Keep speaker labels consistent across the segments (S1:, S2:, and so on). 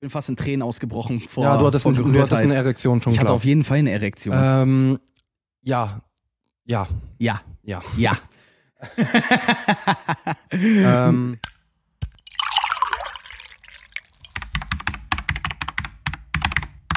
S1: bin fast in Tränen ausgebrochen vor,
S2: ja, du hattest,
S1: vor
S2: ein, du hattest eine Erektion schon
S1: ich hatte
S2: klar.
S1: auf jeden Fall eine Erektion.
S2: ähm, ja, ja,
S1: ja,
S2: ja.
S1: ja.
S2: ähm,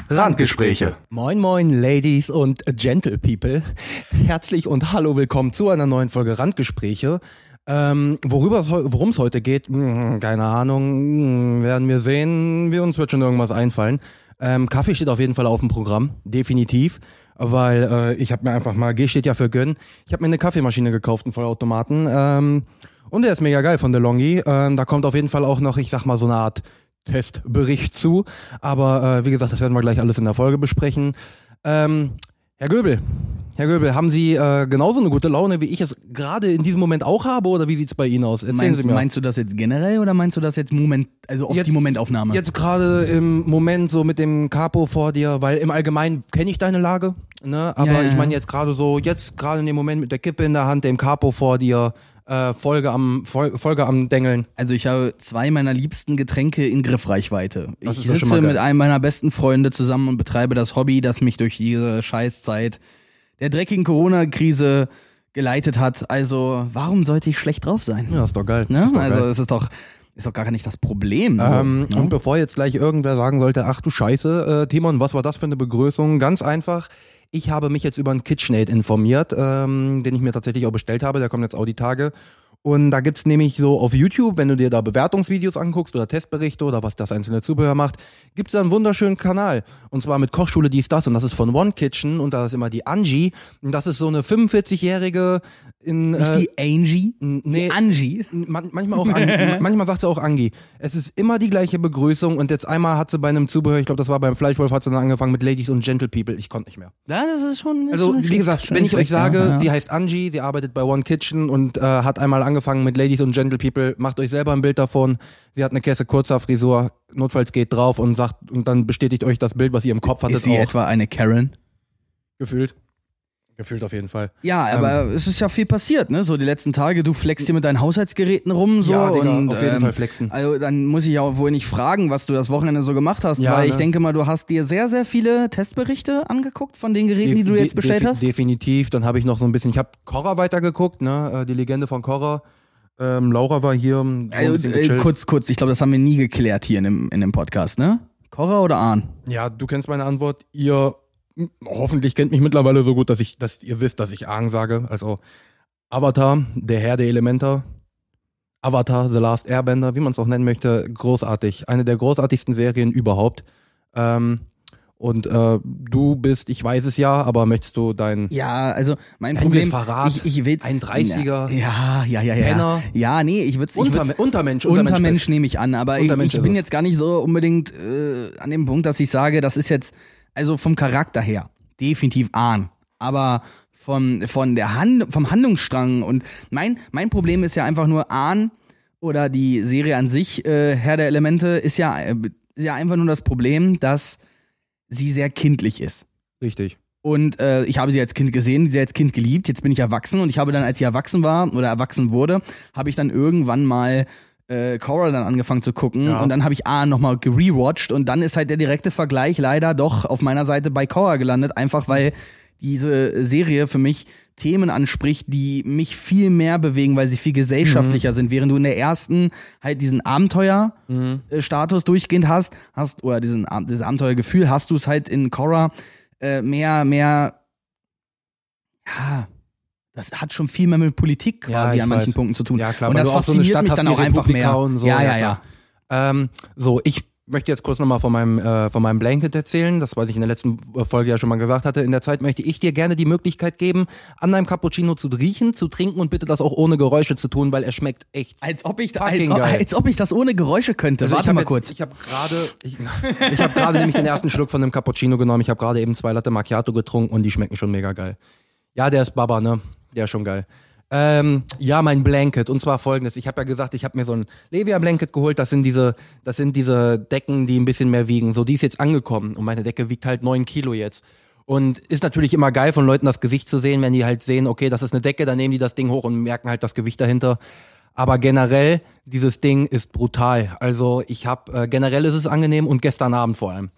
S2: Randgespräche. Moin, moin, Ladies und Gentle People. Herzlich und hallo, willkommen zu einer neuen Folge Randgespräche. Ähm, worum es heute geht, hm, keine Ahnung, hm, werden wir sehen. Wir uns wird schon irgendwas einfallen. Ähm, Kaffee steht auf jeden Fall auf dem Programm, definitiv, weil äh, ich habe mir einfach mal, G steht ja für gönnen, ich habe mir eine Kaffeemaschine gekauft, einen Vollautomaten. Ähm, und der ist mega geil von DeLonghi. Ähm, da kommt auf jeden Fall auch noch, ich sag mal, so eine Art Testbericht zu. Aber äh, wie gesagt, das werden wir gleich alles in der Folge besprechen. Ähm, Herr Göbel, Herr Göbel, haben Sie äh, genauso eine gute Laune, wie ich es gerade in diesem Moment auch habe, oder wie sieht's bei Ihnen aus? Erzählen
S1: Meinst,
S2: Sie mir.
S1: meinst du das jetzt generell oder meinst du das jetzt Moment, also auf
S2: Jetzt-
S1: die Momentaufnahme?
S2: Jetzt gerade im Moment so mit dem Capo vor dir, weil im Allgemeinen kenne ich deine Lage, ne? Aber
S1: Ja, ja,
S2: ich meine
S1: ja.
S2: jetzt gerade so, jetzt gerade in dem Moment mit der Kippe in der Hand, dem Capo vor dir, äh, Folge am Fol Folge am Dengeln.
S1: Also ich habe zwei meiner liebsten Getränke in Griffreichweite.
S2: Das
S1: ich sitze mit einem meiner besten Freunde zusammen und betreibe das Hobby, das mich durch diese Scheißzeit der dreckigen Corona-Krise geleitet hat. Also warum sollte ich schlecht drauf sein?
S2: Ja, ist doch geil.
S1: Ne?
S2: Ist doch
S1: Also
S2: geil.
S1: es ist doch, ist doch gar nicht das Problem. so,
S2: Ähm,
S1: ne?
S2: Und bevor jetzt gleich irgendwer sagen sollte, ach du Scheiße, äh, Timon, was war das für eine Begrüßung? Ganz einfach. Ich habe mich jetzt über einen KitchenAid informiert, ähm, den ich mir tatsächlich auch bestellt habe. Der kommt jetzt auch die Tage. Und da gibt's nämlich so auf YouTube, wenn du dir da Bewertungsvideos anguckst oder Testberichte oder was das einzelne Zubehör macht, gibt's da einen wunderschönen Kanal. Und zwar mit Kochschule dies, das. Und das ist von One Kitchen und da ist immer die Angie. Und das ist so eine 45-jährige in...
S1: nicht
S2: äh,
S1: die Angie,
S2: nee,
S1: die Angie.
S2: Man, manchmal auch Angi, manchmal sagt sie auch Angi. Es ist immer die gleiche Begrüßung und jetzt einmal hat sie bei einem Zubehör, ich glaube, das war beim Fleischwolf, hat sie dann angefangen mit Ladies und Gentle People. Ich konnte nicht mehr.
S1: Ja, das ist schon.
S2: Also
S1: schon
S2: wie gesagt, wenn ich euch sage,
S1: ja, ja.
S2: sie heißt Angie, sie arbeitet bei One Kitchen und äh, hat einmal angefangen mit Ladies und Gentle People, macht euch selber ein Bild davon. Sie hat eine Kesse kurzer Frisur, notfalls geht drauf und sagt und dann bestätigt euch das Bild, was ihr im Kopf hattet,
S1: ist sie
S2: auch
S1: etwa eine Karen?
S2: gefühlt. Gefühlt auf jeden Fall.
S1: Ja, aber
S2: Ähm.
S1: es ist ja viel passiert, ne? So die letzten Tage, du flexst hier mit deinen Haushaltsgeräten rum, so
S2: ja, Digga,
S1: und
S2: auf jeden
S1: ähm,
S2: Fall flexen.
S1: Also dann muss ich auch wohl nicht fragen, was du das Wochenende so gemacht hast,
S2: Ja,
S1: weil ich
S2: ne?
S1: denke mal, du hast dir sehr, sehr viele Testberichte angeguckt von den Geräten, die du
S2: De-
S1: jetzt bestellt
S2: defi-
S1: hast.
S2: Definitiv. Dann habe ich noch so ein bisschen, ich habe Korra weitergeguckt, ne, äh, die Legende von Korra. Ähm, Laura war hier, so ein
S1: Also, äh, kurz, kurz, ich glaube, das haben wir nie geklärt hier in dem, in dem Podcast, ne? Cora oder Ahn?
S2: Ja, du kennst meine Antwort. Ihr hoffentlich kennt mich mittlerweile so gut, dass ich, dass ihr wisst, dass ich Aang sage. Also Avatar, der Herr der Elementar. Avatar, The Last Airbender, wie man es auch nennen möchte, großartig. Eine der großartigsten Serien überhaupt. Ähm, und äh, du bist, ich weiß es ja, aber möchtest du dein
S1: Ja, also mein Problem,
S2: Verrat,
S1: ich, ich will's,
S2: ein 30er
S1: Ja, ja, ja, ja.
S2: Penner.
S1: Ja, nee, ich würd's, ich
S2: Unterme
S1: würd's
S2: Untermensch,
S1: Untermensch nehme ich an, aber ich,
S2: Untermensch
S1: ich bin
S2: es.
S1: jetzt gar nicht so unbedingt äh, an dem Punkt, dass ich sage, das ist jetzt, also vom Charakter her, definitiv Ahn. Aber von, von der Hand, vom Handlungsstrang und mein, mein Problem ist ja einfach nur Ahn oder die Serie an sich, äh, Herr der Elemente, ist ja, äh, ist ja einfach nur das Problem, dass sie sehr kindlich ist.
S2: Richtig.
S1: Und äh, ich habe sie als Kind gesehen, sie als Kind geliebt. Jetzt bin ich erwachsen und ich habe dann, als ich erwachsen war oder erwachsen wurde, habe ich dann irgendwann mal äh, Cora dann angefangen zu gucken
S2: Ja.
S1: und dann habe ich A nochmal gerewatcht und dann ist halt der direkte Vergleich leider doch auf meiner Seite bei Cora gelandet, einfach weil diese Serie für mich Themen anspricht, die mich viel mehr bewegen, weil sie viel gesellschaftlicher
S2: Mhm.
S1: sind. Während du in der ersten halt diesen Abenteuer-Status durchgehend hast, hast oder diesen, dieses Abenteuergefühl, hast du es halt in Cora äh, mehr, mehr, ja, das hat schon viel mehr mit Politik
S2: Ja,
S1: quasi
S2: ich
S1: an manchen
S2: weiß.
S1: Punkten zu tun.
S2: Ja, klar,
S1: und das
S2: du auch so eine
S1: fasziniert
S2: Stadt
S1: mich
S2: hast
S1: dann auch einfach mehr.
S2: und so,
S1: ja,
S2: ja,
S1: ja, ja.
S2: Ähm, so, ich möchte jetzt kurz nochmal von meinem, äh, von meinem Blanket erzählen, das, was ich in der letzten Folge ja schon mal gesagt hatte. In der Zeit möchte ich dir gerne die Möglichkeit geben, an deinem Cappuccino zu riechen, zu trinken und bitte das auch ohne Geräusche zu tun, weil er schmeckt echt.
S1: Als ob ich, als, ob, als ob ich das ohne Geräusche könnte.
S2: Also
S1: Warte
S2: hab
S1: mal
S2: jetzt,
S1: kurz.
S2: Ich habe gerade, ich, ich habe gerade nämlich den ersten Schluck von dem Cappuccino genommen. Ich habe gerade eben zwei Latte Macchiato getrunken und die schmecken schon mega geil. Ja, der ist Baba, ne? Ist schon geil. Ähm, ja, mein Blanket. Und zwar folgendes. Ich habe ja gesagt, ich habe mir so ein Levia-Blanket geholt. Das sind diese, das sind diese Decken, die ein bisschen mehr wiegen. So, die ist jetzt angekommen. Und meine Decke wiegt halt neun Kilo jetzt. Und ist natürlich immer geil von Leuten das Gesicht zu sehen, wenn die halt sehen, okay, das ist eine Decke, dann nehmen die das Ding hoch und merken halt das Gewicht dahinter. Aber generell, dieses Ding ist brutal. Also ich habe, äh, generell ist es angenehm und gestern Abend vor allem.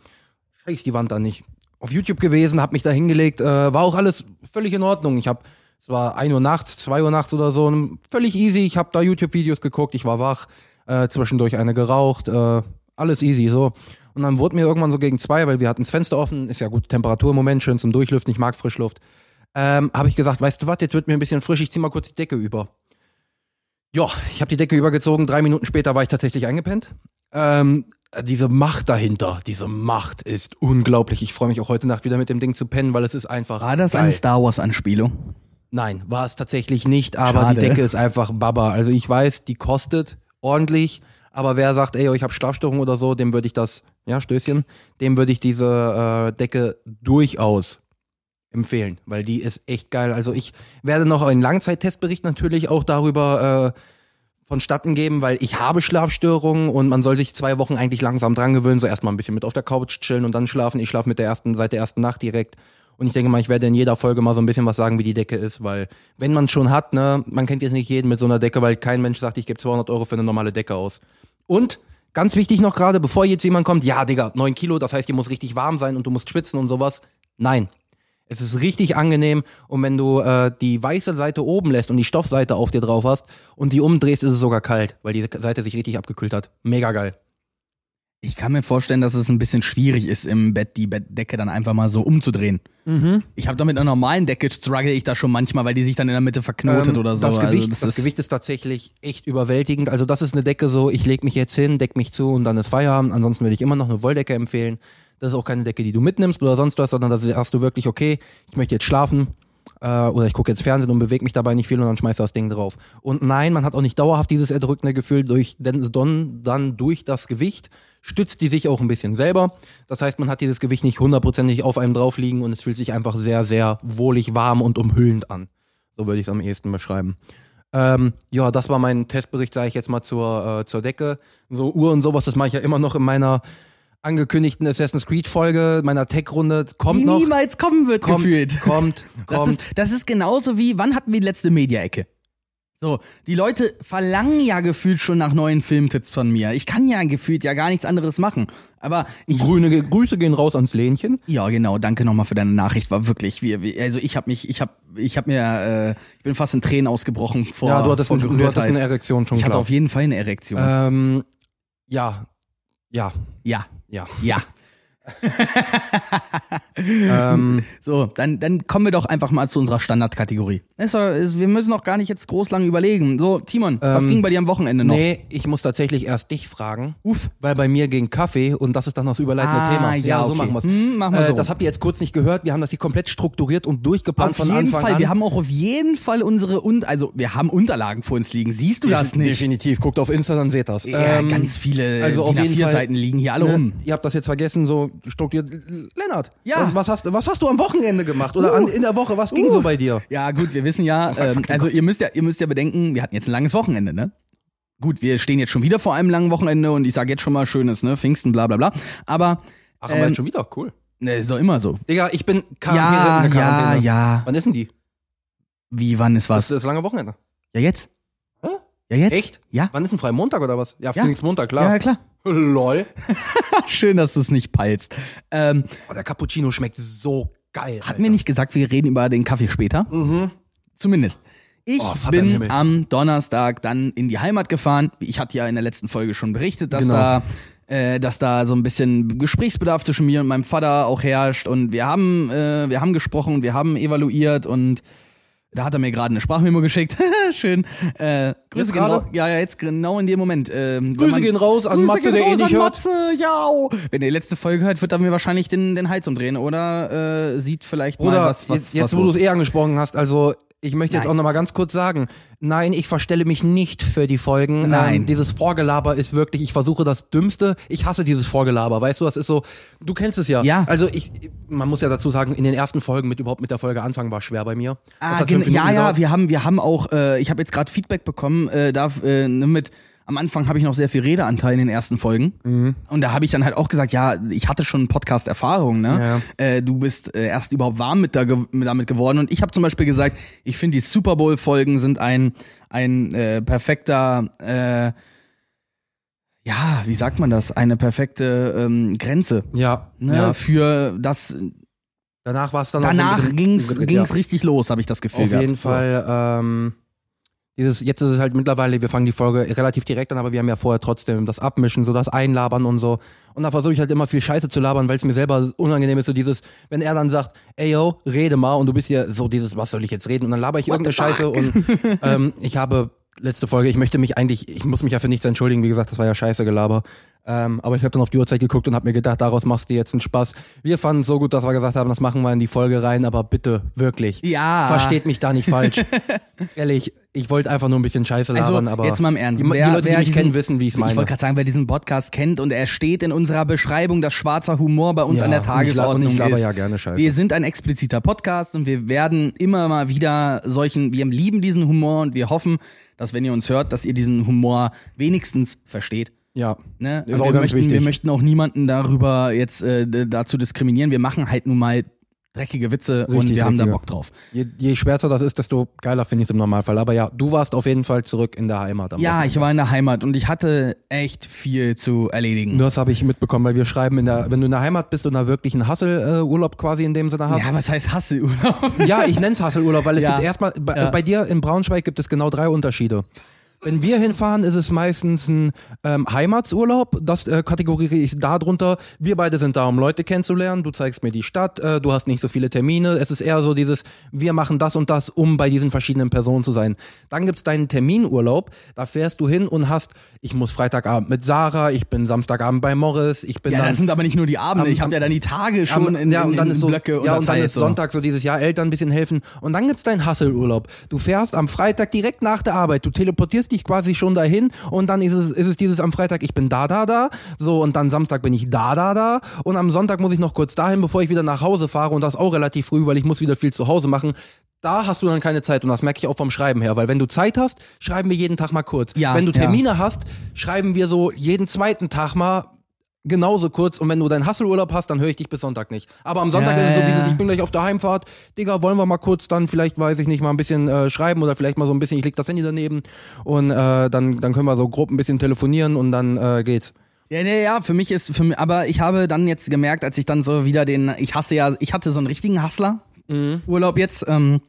S2: Scheiß die Wand da nicht. Auf YouTube gewesen, habe mich da hingelegt, äh, war auch alles völlig in Ordnung. Ich habe, es war 1 Uhr nachts, 2 Uhr nachts oder so, völlig easy. Ich habe da YouTube-Videos geguckt, ich war wach, äh, zwischendurch eine geraucht, äh, alles easy so. Und dann wurde mir irgendwann so gegen zwei, weil wir hatten das Fenster offen, ist ja gut Temperatur im Moment, schön zum Durchlüften, ich mag Frischluft. Ähm, habe ich gesagt, weißt du was, jetzt wird mir ein bisschen frisch, ich zieh mal kurz die Decke über. Ja, ich habe die Decke übergezogen, drei Minuten später war ich tatsächlich eingepennt. Ähm, diese Macht dahinter, diese Macht ist unglaublich. Ich freue mich auch heute Nacht wieder mit dem Ding zu pennen, weil es ist einfach.
S1: War das
S2: geil.
S1: eine Star Wars-Anspielung?
S2: Nein, war es tatsächlich nicht, aber
S1: Schade.
S2: die Decke ist einfach Baba. Also ich weiß, die kostet ordentlich, aber wer sagt, ey, ich habe Schlafstörungen oder so, dem würde ich das, ja, Stößchen, dem würde ich diese äh, Decke durchaus empfehlen, weil die ist echt geil. Also ich werde noch einen Langzeittestbericht natürlich auch darüber äh, vonstatten geben, weil ich habe Schlafstörungen und man soll sich zwei Wochen eigentlich langsam dran gewöhnen, so erstmal ein bisschen mit auf der Couch chillen und dann schlafen. Ich schlafe mit der ersten, seit der ersten Nacht direkt. Und ich denke mal, ich werde in jeder Folge mal so ein bisschen was sagen, wie die Decke ist, weil wenn man schon hat, ne, man kennt jetzt nicht jeden mit so einer Decke, weil kein Mensch sagt, ich gebe 200 Euro für eine normale Decke aus. Und ganz wichtig noch gerade, bevor jetzt jemand kommt, ja, Digga, 9 Kilo, das heißt, die muss richtig warm sein und du musst schwitzen und sowas. Nein. Es ist richtig angenehm und wenn du äh, die weiße Seite oben lässt und die Stoffseite auf dir drauf hast und die umdrehst, ist es sogar kalt, weil die Seite sich richtig abgekühlt hat. Mega geil.
S1: Ich kann mir vorstellen, dass es ein bisschen schwierig ist, im Bett die Bettdecke dann einfach mal so umzudrehen.
S2: Mhm.
S1: Ich habe da mit einer normalen Decke struggle ich da schon manchmal, weil die sich dann in der Mitte verknotet
S2: Ähm,
S1: oder so.
S2: Das,
S1: Also
S2: Gewicht,
S1: das
S2: das
S1: ist-
S2: Gewicht ist tatsächlich echt überwältigend. Also das ist eine Decke so, ich leg mich jetzt hin, deck mich zu und dann ist Feierabend. Ansonsten würde ich immer noch eine Wolldecke empfehlen. Das ist auch keine Decke, die du mitnimmst oder sonst was, sondern da hast du wirklich, okay, ich möchte jetzt schlafen äh, oder ich gucke jetzt Fernsehen und bewege mich dabei nicht viel und dann schmeißt du das Ding drauf. Und nein, man hat auch nicht dauerhaft dieses erdrückende Gefühl, durch, denn dann durch das Gewicht stützt die sich auch ein bisschen selber. Das heißt, man hat dieses Gewicht nicht hundertprozentig auf einem drauf liegen und es fühlt sich einfach sehr, sehr wohlig, warm und umhüllend an. So würde ich es am ehesten beschreiben. Ähm, ja, das war mein Testbericht, sage ich jetzt mal zur, äh, zur Decke. So Uhr und sowas, das mache ich ja immer noch in meiner angekündigten Assassin's Creed Folge, meiner Tech-Runde. Kommt
S1: die
S2: noch.
S1: niemals kommen wird,
S2: kommt,
S1: gefühlt.
S2: kommt,
S1: Das
S2: kommt.
S1: ist, das ist genauso wie, wann hatten wir die letzte Media-Ecke? So, die Leute verlangen ja gefühlt schon nach neuen Filmtipps von mir. Ich kann ja gefühlt ja gar nichts anderes machen. Aber ich.
S2: Grüne Ge- Grüße gehen raus ans Lähnchen.
S1: Ja, genau. Danke nochmal für deine Nachricht. War wirklich, wie, wie also ich habe mich, ich habe, ich habe mir, äh, ich bin fast in Tränen ausgebrochen vor.
S2: ja, du hattest,
S1: vor
S2: ein, du hattest eine Erektion schon
S1: Ich hatte
S2: klar.
S1: auf jeden Fall eine Erektion.
S2: ähm, ja, ja,
S1: ja,
S2: ja.
S1: ja.
S2: Ähm,
S1: So, dann, dann kommen wir doch einfach mal zu unserer Standardkategorie. Es es- Wir müssen auch gar nicht jetzt groß lang überlegen. So, Timon, was
S2: Ähm,
S1: ging bei dir am Wochenende noch?
S2: nee, ich muss tatsächlich erst dich fragen.
S1: Uff.
S2: Weil bei mir ging Kaffee und das ist dann das überleitende
S1: Ah,
S2: Thema.
S1: ja,
S2: so
S1: okay.
S2: machen wir's.
S1: Hm, machen wir
S2: äh,
S1: so.
S2: Das habt ihr jetzt kurz nicht gehört. Wir haben das hier komplett strukturiert und durchgeplant
S1: Auf
S2: von
S1: jeden
S2: Anfang
S1: Fall.
S2: an.
S1: Wir haben auch auf jeden Fall unsere und also wir haben Unterlagen vor uns liegen. Siehst du das nicht?
S2: Definitiv. Guckt auf Insta, dann seht das.
S1: Ja,
S2: Ähm,
S1: ganz viele
S2: also auf jeden Fall,
S1: A4-Seiten liegen hier alle
S2: ne,
S1: rum.
S2: Ihr habt das jetzt vergessen, so strukturiert. Lennart,
S1: Ja.
S2: was, was, hast, was hast du am Wochenende gemacht? Oder
S1: Uh.
S2: an, in der Woche? Was ging
S1: Uh.
S2: so bei dir?
S1: Ja, gut, wir wissen ja, ähm,
S2: fucking
S1: also ihr müsst ja, ihr müsst ja bedenken, wir hatten jetzt ein langes Wochenende, ne? Gut, wir stehen jetzt schon wieder vor einem langen Wochenende und ich sage jetzt schon mal schönes, ne? Pfingsten, bla bla bla. Aber
S2: Ach, haben wir
S1: Ähm,
S2: jetzt schon wieder? Cool.
S1: ne, ist doch immer so.
S2: Digga, ich bin Quarantäne,
S1: ja,
S2: in der
S1: ja,
S2: Quarantäne.
S1: ja.
S2: Wann ist denn die?
S1: Wie, wann ist
S2: Was?
S1: was?
S2: Das lange Wochenende.
S1: Ja, jetzt? Ja, jetzt?
S2: Echt?
S1: Ja.
S2: Wann ist ein Freimontag oder was? Ja,
S1: Ja.
S2: Pfingstmontag,
S1: Ja,
S2: klar.
S1: ja, klar.
S2: Lol.
S1: Schön, dass du es nicht peilst. Ähm,
S2: Oh, der Cappuccino schmeckt so geil.
S1: hatten wir nicht gesagt, wir reden über den Kaffee später?
S2: Mhm.
S1: Zumindest. Ich
S2: Oh,
S1: bin am Donnerstag dann in die Heimat gefahren. Ich hatte ja in der letzten Folge schon berichtet, dass
S2: Genau.
S1: da äh, dass da so ein bisschen Gesprächsbedarf zwischen mir und meinem Vater auch herrscht und wir haben äh, wir haben gesprochen, wir haben evaluiert und da hat er mir gerade eine Sprachmemo geschickt. Schön. Äh, Grüße
S2: Jetzt
S1: gehen raus. Ja, ja, jetzt genau in dem Moment. Ähm,
S2: Grüße
S1: man-
S2: gehen raus an
S1: Grüße
S2: Matze, der eh nicht hört.
S1: Matze, ja. Wenn ihr die letzte Folge hört, wird er mir wahrscheinlich den, den Hals umdrehen oder äh, sieht vielleicht
S2: Bruder,
S1: mal was, was
S2: jetzt, jetzt
S1: was
S2: wo du es eh angesprochen hast, also ich möchte jetzt
S1: Nein.
S2: auch nochmal ganz kurz sagen, nein, ich verstelle mich nicht für die Folgen.
S1: Nein.
S2: Ähm, dieses Vorgelaber ist wirklich, ich versuche das Dümmste. Ich hasse dieses Vorgelaber, weißt du, das ist so, du kennst es ja.
S1: Ja.
S2: Also ich, man muss ja dazu sagen, in den ersten Folgen mit überhaupt mit der Folge anfangen war schwer bei mir.
S1: Ah, gen- ja, ja, wir haben, wir haben auch, äh, ich habe jetzt gerade Feedback bekommen, äh, da, äh, ne, mit, am Anfang habe ich noch sehr viel Redeanteil in den ersten Folgen.
S2: Mhm.
S1: Und da habe ich dann halt auch gesagt, ja, ich hatte schon Podcast-Erfahrung, ne?
S2: Ja.
S1: Äh, du bist äh, erst überhaupt warm mit, da, damit geworden. Und ich habe zum Beispiel gesagt, ich finde die Super Bowl-Folgen sind ein, ein äh, perfekter, äh, ja, wie sagt man das? Eine perfekte ähm, Grenze.
S2: Ja,
S1: Ne,
S2: ja.
S1: für das
S2: Danach war es dann so
S1: danach
S2: bisschen
S1: ging's ging's
S2: ja.
S1: richtig los, habe ich das Gefühl
S2: Auf
S1: gehabt.
S2: jeden Fall. Ähm, dieses, jetzt ist es halt mittlerweile, wir fangen die Folge relativ direkt an, aber wir haben ja vorher trotzdem das Abmischen, so das Einlabern und so. Und da versuche ich halt immer viel Scheiße zu labern, weil es mir selber unangenehm ist, so dieses, wenn er dann sagt, ey yo, rede mal und du bist ja so dieses, was soll ich jetzt reden? Und dann laber ich
S1: What
S2: irgendeine Scheiße und ähm, ich habe letzte Folge, ich möchte mich eigentlich, ich muss mich ja für nichts entschuldigen, wie gesagt, das war ja scheiße Gelaber. Ähm, aber ich habe dann auf die Uhrzeit geguckt und habe mir gedacht, daraus machst du jetzt einen Spaß. Wir fanden es so gut, dass wir gesagt haben, das machen wir in die Folge rein, aber bitte, wirklich.
S1: Ja.
S2: Versteht mich da nicht falsch. Ehrlich, ich wollte einfach nur ein bisschen Scheiße
S1: Also
S2: labern, aber
S1: jetzt mal im Ernst.
S2: die, die
S1: Wer-
S2: Leute, die mich
S1: diesen-
S2: kennen, wissen, wie ich es
S1: Ich
S2: meine.
S1: wollte gerade sagen, wer diesen Podcast kennt und er steht in unserer Beschreibung, dass schwarzer Humor bei uns
S2: Ja,
S1: an der
S2: ich
S1: Tagesordnung
S2: ich laber
S1: ist.
S2: ja gerne Scheiße.
S1: Wir sind ein expliziter Podcast und wir werden immer mal wieder solchen, wir lieben diesen Humor und wir hoffen, dass wenn ihr uns hört, dass ihr diesen Humor wenigstens versteht.
S2: ja.
S1: Ne?
S2: Ist auch
S1: wir,
S2: ganz
S1: möchten,
S2: wichtig.
S1: wir möchten auch niemanden darüber jetzt äh, dazu diskriminieren. Wir machen halt nun mal dreckige Witze und
S2: Richtig
S1: wir haben da
S2: dreckige.
S1: Bock drauf.
S2: Je, je schwärzer das ist, desto geiler finde ich es im Normalfall. Aber ja, du warst auf jeden Fall zurück in der Heimat. Am
S1: Ja,
S2: Wochenende.
S1: ich war in der Heimat und ich hatte echt viel zu erledigen.
S2: Das habe ich mitbekommen, weil wir schreiben, in der, wenn du in der Heimat bist und da wirklich einen Hasselurlaub quasi in dem Sinne hast.
S1: Ja, was heißt Hasselurlaub?
S2: Ja, ich nenn's Hasselurlaub, weil es
S1: Ja.
S2: gibt erstmal, bei,
S1: Ja.
S2: bei dir in Braunschweig gibt es genau drei Unterschiede. Wenn wir hinfahren, ist es meistens ein ähm, Heimatsurlaub. Das äh, kategoriere ich darunter. Wir beide sind da, um Leute kennenzulernen. Du zeigst mir die Stadt, äh, du hast nicht so viele Termine. Es ist eher so dieses, wir machen das und das, um bei diesen verschiedenen Personen zu sein. Dann gibt's deinen Terminurlaub. Da fährst du hin und hast, ich muss Freitagabend mit Sarah, ich bin Samstagabend bei Morris, ich bin
S1: Ja,
S2: dann
S1: das sind aber nicht nur die Abende.
S2: Am-
S1: ich habe ja dann die Tage schon
S2: am-
S1: in,
S2: ja,
S1: in,
S2: und dann
S1: in
S2: ist so,
S1: Blöcke
S2: ja, und dann ist
S1: so.
S2: Sonntag so dieses Jahr Eltern ein bisschen helfen und dann gibt's deinen Hasselurlaub. Du fährst am Freitag direkt nach der Arbeit, du teleportierst dich quasi schon dahin und dann ist es, ist es dieses am Freitag, ich bin da, da, da, so und dann Samstag bin ich da, da, da und am Sonntag muss ich noch kurz dahin, bevor ich wieder nach Hause fahre und das auch relativ früh, weil ich muss wieder viel zu Hause machen. Da hast du dann keine Zeit und das merke ich auch vom Schreiben her, weil wenn du Zeit hast, schreiben wir jeden Tag mal kurz.
S1: Ja,
S2: wenn du
S1: ja.
S2: Termine hast, schreiben wir so jeden zweiten Tag mal genauso kurz und wenn du deinen Hasselurlaub hast, dann höre ich dich bis Sonntag nicht. Aber am Sonntag
S1: Ja,
S2: ist es so
S1: ja,
S2: dieses, ich bin gleich auf der Heimfahrt, Digga, wollen wir mal kurz dann vielleicht, weiß ich nicht, mal ein bisschen äh, schreiben oder vielleicht mal so ein bisschen, ich leg das Handy daneben und äh, dann, dann können wir so grob ein bisschen telefonieren und dann äh, geht's.
S1: Ja, ja, ja, für mich ist, für mich, aber ich habe dann jetzt gemerkt, als ich dann so wieder den, ich hasse ja, ich hatte so einen richtigen Hustler Urlaub jetzt. Ähm,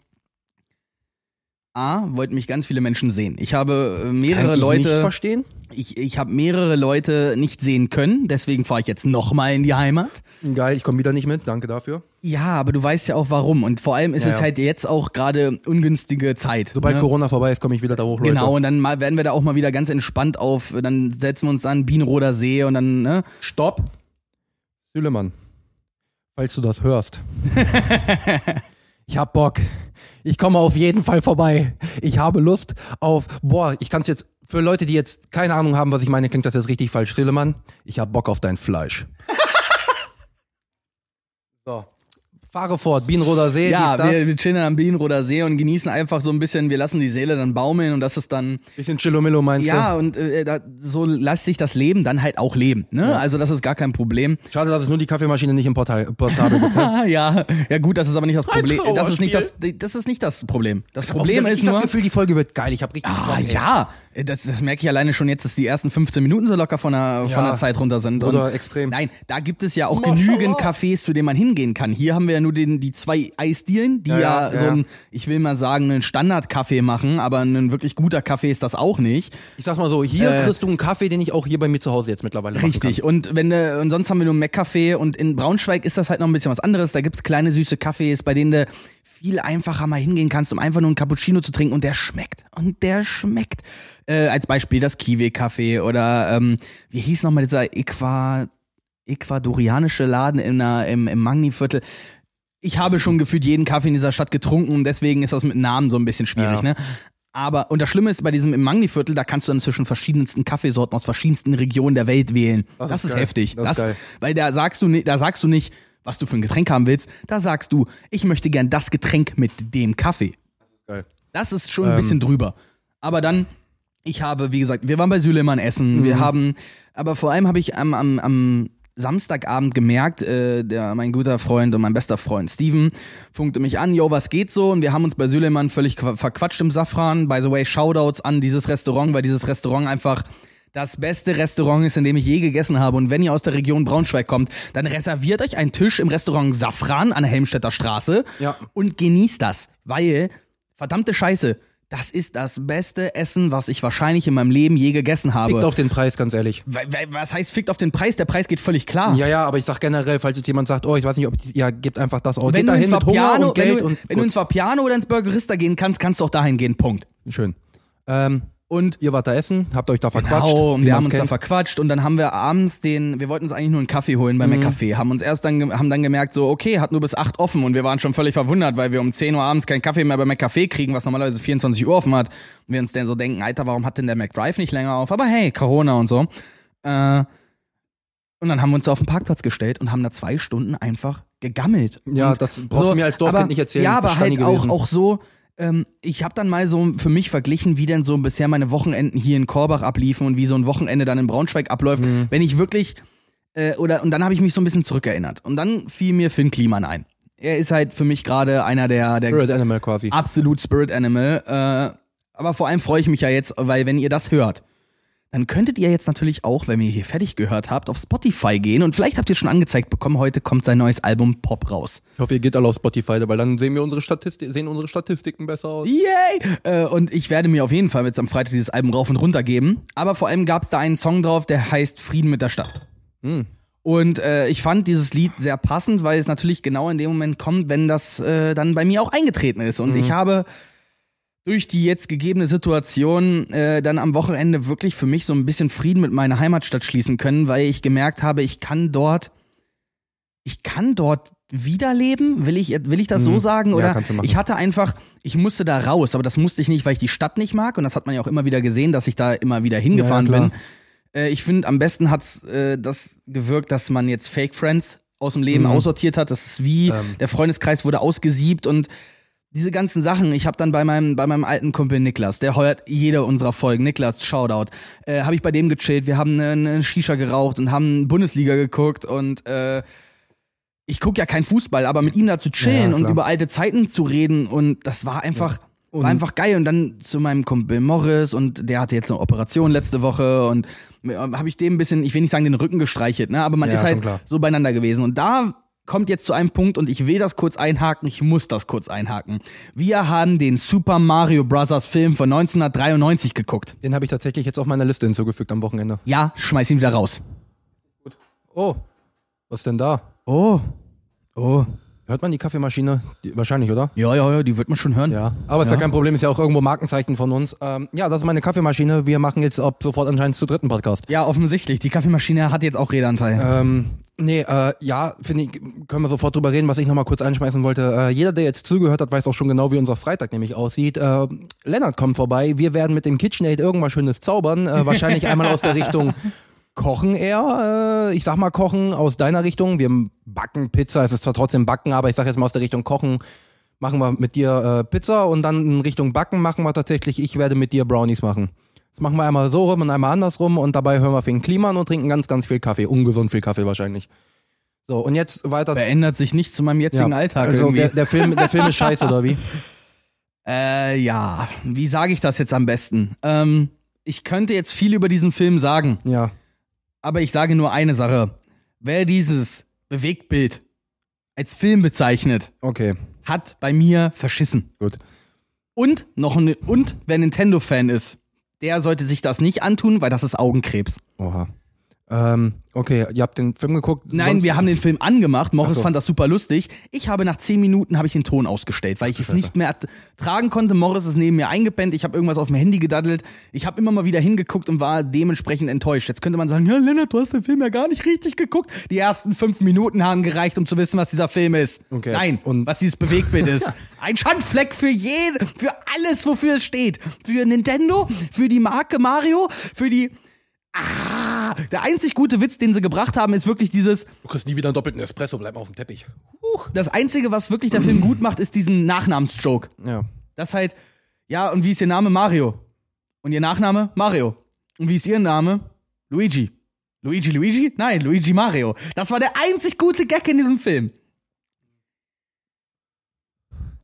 S1: A, wollten mich ganz viele Menschen sehen. Ich habe äh, mehrere
S2: Kann ich
S1: Leute.
S2: nicht verstehen?
S1: Ich, ich habe mehrere Leute nicht sehen können, deswegen fahre ich jetzt nochmal in die Heimat.
S2: Geil, ich komme wieder nicht mit, danke dafür.
S1: Ja, aber du weißt ja auch warum. Und vor allem ist
S2: Ja,
S1: es
S2: ja.
S1: halt jetzt auch gerade ungünstige Zeit.
S2: Sobald
S1: ne?
S2: Corona vorbei ist, komme ich wieder da hoch, Leute.
S1: Genau, und dann mal, werden wir da auch mal wieder ganz entspannt auf, dann setzen wir uns an Bienenroder See und dann, ne?
S2: Stopp. Sülemann, falls du das hörst. ich hab Bock. Ich komme auf jeden Fall vorbei. Ich habe Lust auf, boah, ich kann es jetzt, für Leute, die jetzt keine Ahnung haben, was ich meine, klingt das jetzt richtig falsch. Sülemann, ich hab Bock auf dein Fleisch. so. Fahre fort, Bienenroder See,
S1: Ja, wir, wir chillen am Bienenroder See und genießen einfach so ein bisschen, wir lassen die Seele dann baumeln und das ist dann,
S2: Bisschen Chillomillo meinst
S1: ja, und äh, da, so lässt sich das Leben dann halt auch leben, ne?
S2: Ja.
S1: Also das ist gar kein Problem.
S2: du? Schade, dass es nur die Kaffeemaschine nicht im Portal, Portabel gibt. ne?
S1: Ah, ja, ja gut, das ist aber nicht das Problem. Das ist nicht das, das ist nicht das Problem. Das
S2: Ich
S1: Problem ist
S2: richtig
S1: nur,
S2: das Gefühl, die Folge wird geil. Ich hab richtig
S1: Ah,
S2: Bock,
S1: ja, das, das merke ich alleine schon jetzt, dass die ersten 15 Minuten so locker von der, von
S2: Ja.
S1: der Zeit runter sind.
S2: Oder
S1: Und
S2: extrem.
S1: Nein, da gibt es ja auch
S2: Mashallah.
S1: genügend Cafés, zu denen man hingehen kann. Hier haben wir ja nur den, die zwei Eisdielen, die
S2: Ja,
S1: ja, so
S2: ja.
S1: ein, ich will mal sagen, einen Standard-Kaffee machen, aber ein wirklich guter Kaffee ist das auch nicht.
S2: Ich sag's mal so, hier
S1: Äh,
S2: kriegst du einen Kaffee, den ich auch hier bei mir zu Hause jetzt mittlerweile machen
S1: Richtig. Und wenn du, und sonst haben wir nur Mac-Café und in Braunschweig ist das halt noch ein bisschen was anderes. Da gibt's kleine süße Cafés, bei denen du viel einfacher mal hingehen kannst, um einfach nur einen Cappuccino zu trinken und der schmeckt. Und der schmeckt. Äh, als Beispiel das Kiwi-Café oder ähm, wie hieß nochmal dieser Equa, ecuadorianische Laden in der, im, im Magni-Viertel. Ich habe schon gefühlt jeden Kaffee in dieser Stadt getrunken und deswegen ist das mit Namen so ein bisschen schwierig,
S2: Ja.
S1: ne? Aber, und das Schlimme ist, bei diesem im Magni-Viertel, da kannst du dann zwischen verschiedensten Kaffeesorten aus verschiedensten Regionen der Welt wählen.
S2: Das
S1: Das,
S2: ist
S1: ist, heftig.
S2: Das ist geil.
S1: Weil da sagst du nicht, da sagst du nicht, was du für ein Getränk haben willst. Da sagst du, ich möchte gern das Getränk mit dem Kaffee.
S2: Geil.
S1: Das ist schon ein
S2: Ähm.
S1: bisschen drüber. Aber dann ich habe, wie gesagt, wir waren bei Süleyman essen. Wir haben, aber vor allem habe ich am, am, am Samstagabend gemerkt, äh, der, mein guter Freund und mein bester Freund Steven funkte mich an, yo, was geht so? Und wir haben uns bei Süleyman völlig qua- verquatscht im Safran. By the way, Shoutouts an dieses Restaurant, weil dieses Restaurant einfach das beste Restaurant ist, in dem ich je gegessen habe. Und wenn ihr aus der Region Braunschweig kommt, dann reserviert euch einen Tisch im Restaurant Safran an der Helmstedter Straße
S2: Ja.
S1: und genießt das, weil, verdammte Scheiße, das ist das beste Essen, was ich wahrscheinlich in meinem Leben je gegessen habe.
S2: Fickt auf den Preis, ganz ehrlich.
S1: Was heißt fickt auf den Preis? Der Preis geht völlig klar.
S2: Ja, ja, aber ich sag generell, falls jetzt jemand sagt, oh, ich weiß nicht, ob die, ja, gebt einfach das aus.
S1: wenn
S2: Geht
S1: du,
S2: dahin
S1: ins
S2: mit Hunger
S1: Vapiano,
S2: und Geld
S1: wenn, du,
S2: und
S1: wenn du
S2: gut.
S1: ins Vapiano oder ins Burgerista gehen kannst, kannst du auch dahin gehen. Punkt.
S2: schön. Ähm,
S1: Und
S2: ihr wart da essen, habt euch da verquatscht.
S1: Genau, und
S2: wie
S1: wir haben uns da
S2: kennt.
S1: verquatscht und dann haben wir abends den, wir wollten uns eigentlich nur einen Kaffee holen
S2: Mhm.
S1: bei McCafé, haben uns erst dann, haben dann gemerkt, so, okay, hat nur bis 8 offen und wir waren schon völlig verwundert, weil wir um 10 Uhr abends keinen Kaffee mehr bei McCafé kriegen, was normalerweise 24 Uhr offen hat. Und wir uns dann so denken, Alter, warum hat denn der McDrive nicht länger auf? Aber hey, Corona und so. Äh, und dann haben wir uns da auf den Parkplatz gestellt und haben da zwei Stunden einfach gegammelt.
S2: Ja,
S1: und
S2: das brauchst du mir als Dorfkind
S1: aber,
S2: nicht erzählen.
S1: Ja, aber halt auch, auch so, ähm, ich habe dann mal so für mich verglichen, wie denn so bisher meine Wochenenden hier in Korbach abliefen und wie so ein Wochenende dann in Braunschweig abläuft,
S2: Mhm.
S1: wenn ich wirklich, äh, oder, und dann habe ich mich so ein bisschen zurückerinnert. Und dann fiel mir Finn Kliman ein. Er ist halt für mich gerade einer der, der
S2: Spirit Animal quasi.
S1: absolut Spirit Animal. Äh, aber vor allem freue ich mich ja jetzt, weil wenn ihr das hört, dann könntet ihr jetzt natürlich auch, wenn ihr hier fertig gehört habt, auf Spotify gehen und vielleicht habt ihr schon angezeigt bekommen, heute kommt sein neues Album Pop raus.
S2: Ich hoffe, ihr geht alle auf Spotify, weil dann sehen wir unsere Statistik, sehen unsere Statistiken besser aus.
S1: Yay! Äh, und ich werde mir auf jeden Fall jetzt am Freitag dieses Album rauf und runter geben. Aber vor allem gab es da einen Song drauf, der heißt Frieden mit der Stadt.
S2: Hm.
S1: Und äh, ich fand dieses Lied sehr passend, weil es natürlich genau in dem Moment kommt, wenn das äh, dann bei mir auch eingetreten ist. Und ich habe durch die jetzt gegebene Situation äh, dann am Wochenende wirklich für mich so ein bisschen Frieden mit meiner Heimatstadt schließen können, weil ich gemerkt habe, ich kann dort, ich kann dort wiederleben, will ich, will ich das so
S2: Mhm.
S1: sagen?
S2: Ja,
S1: Oder
S2: kannst du machen.
S1: ich hatte einfach, ich musste da raus, aber das musste ich nicht, weil ich die Stadt nicht mag und das hat man ja auch immer wieder gesehen, dass ich da immer wieder hingefahren
S2: Ja, ja,
S1: bin. Äh, ich finde, am besten hat's äh, das gewirkt, dass man jetzt Fake Friends aus dem Leben
S2: Mhm.
S1: aussortiert hat. Das ist wie,
S2: Ähm.
S1: der Freundeskreis wurde ausgesiebt und diese ganzen Sachen, ich habe dann bei meinem, bei meinem alten Kumpel Niklas, der heuert jede unserer Folgen, Niklas, Shoutout, äh, habe ich bei dem gechillt, wir haben eine, eine Shisha geraucht und haben Bundesliga geguckt und äh, ich gucke ja kein Fußball, aber mit ihm da zu chillen
S2: Ja,
S1: und über alte Zeiten zu reden und das war einfach,
S2: Und-
S1: war einfach geil. Und dann zu meinem Kumpel Morris und der hatte jetzt eine Operation letzte Woche und habe ich dem ein bisschen, ich will nicht sagen den Rücken gestreichelt, ne, aber man
S2: Ja,
S1: ist halt
S2: klar.
S1: so beieinander gewesen. Und da kommt jetzt zu einem Punkt und ich will das kurz einhaken, ich muss das kurz einhaken. Wir haben den Super Mario Bros. Film von 1993 geguckt.
S2: Den habe ich tatsächlich jetzt auf meiner Liste hinzugefügt am Wochenende.
S1: Ja, schmeiß ihn wieder raus.
S2: Oh, was denn da?
S1: Oh. Oh.
S2: Hört man die Kaffeemaschine? Die, wahrscheinlich, oder?
S1: Ja, ja, ja, die wird man schon hören.
S2: Ja, aber ist ja.
S1: Ja.
S2: kein Problem, ist ja auch irgendwo Markenzeichen von uns. Ähm, ja, das ist meine Kaffeemaschine. Wir machen jetzt ab sofort anscheinend zu dritten Podcast.
S1: Ja, offensichtlich. Die Kaffeemaschine hat jetzt auch Redeanteil.
S2: Ähm, nee, äh, ja, finde ich, können wir sofort drüber reden, was ich nochmal kurz einschmeißen wollte. Äh, jeder, der jetzt zugehört hat, weiß auch schon genau, wie unser Freitag nämlich aussieht. Äh, Lennart kommt vorbei. Wir werden mit dem KitchenAid irgendwas Schönes zaubern. Äh, wahrscheinlich einmal aus der Richtung Kochen eher. Äh, ich sag mal Kochen aus deiner Richtung. Wir backen Pizza. Es ist zwar trotzdem Backen, aber ich sag jetzt mal aus der Richtung Kochen. Machen wir mit dir äh, Pizza und dann in Richtung Backen machen wir tatsächlich, ich werde mit dir Brownies machen. Das machen wir einmal so rum und einmal andersrum und dabei hören wir Fing Kliman und trinken ganz, ganz viel Kaffee. Ungesund viel Kaffee wahrscheinlich. So, und jetzt weiter.
S1: Verändert sich nicht zu meinem jetzigen Alltag
S2: also
S1: irgendwie.
S2: der, der, Film, der Film ist scheiße, oder wie?
S1: Äh, ja. Wie sage ich das jetzt am besten? Ähm, ich könnte jetzt viel über diesen Film sagen,
S2: Ja.
S1: Aber ich sage nur eine Sache. Wer dieses Bewegtbild als Film bezeichnet,
S2: Okay,
S1: hat bei mir verschissen.
S2: gut.
S1: Und noch ne, und wer Nintendo-Fan ist, der sollte sich das nicht antun, weil das ist Augenkrebs.
S2: Oha. Ähm, okay, ihr habt den Film geguckt?
S1: Nein, wir haben den Film angemacht. Morris
S2: so.
S1: fand das super lustig. Ich habe nach zehn Minuten habe ich den Ton ausgestellt, weil ich es
S2: Scheiße.
S1: nicht mehr tragen konnte. Morris ist neben mir eingepennt. Ich habe irgendwas auf dem Handy gedaddelt. Ich habe immer mal wieder hingeguckt und war dementsprechend enttäuscht. Jetzt könnte man sagen, ja, Lennart, du hast den Film ja gar nicht richtig geguckt. Die ersten fünf Minuten haben gereicht, um zu wissen, was dieser Film ist.
S2: Okay.
S1: Nein,
S2: Und-
S1: was dieses Bewegtbild ist. Ein Schandfleck für jeden, für alles, wofür es steht. Für Nintendo, für die Marke Mario, für die Ah, der einzig gute Witz, den sie gebracht haben, ist wirklich dieses,
S2: Du kriegst nie wieder einen doppelten Espresso, bleib mal auf dem Teppich.
S1: das Einzige, was wirklich der Film gut macht, ist diesen Nachnamensjoke.
S2: Ja.
S1: Das halt, ja, und wie ist Ihr Name? Mario. Und ihr Nachname? Mario. Und wie ist ihr Name? Luigi. Luigi Luigi? Nein, Luigi Mario. Das war der einzig gute Gag in diesem Film.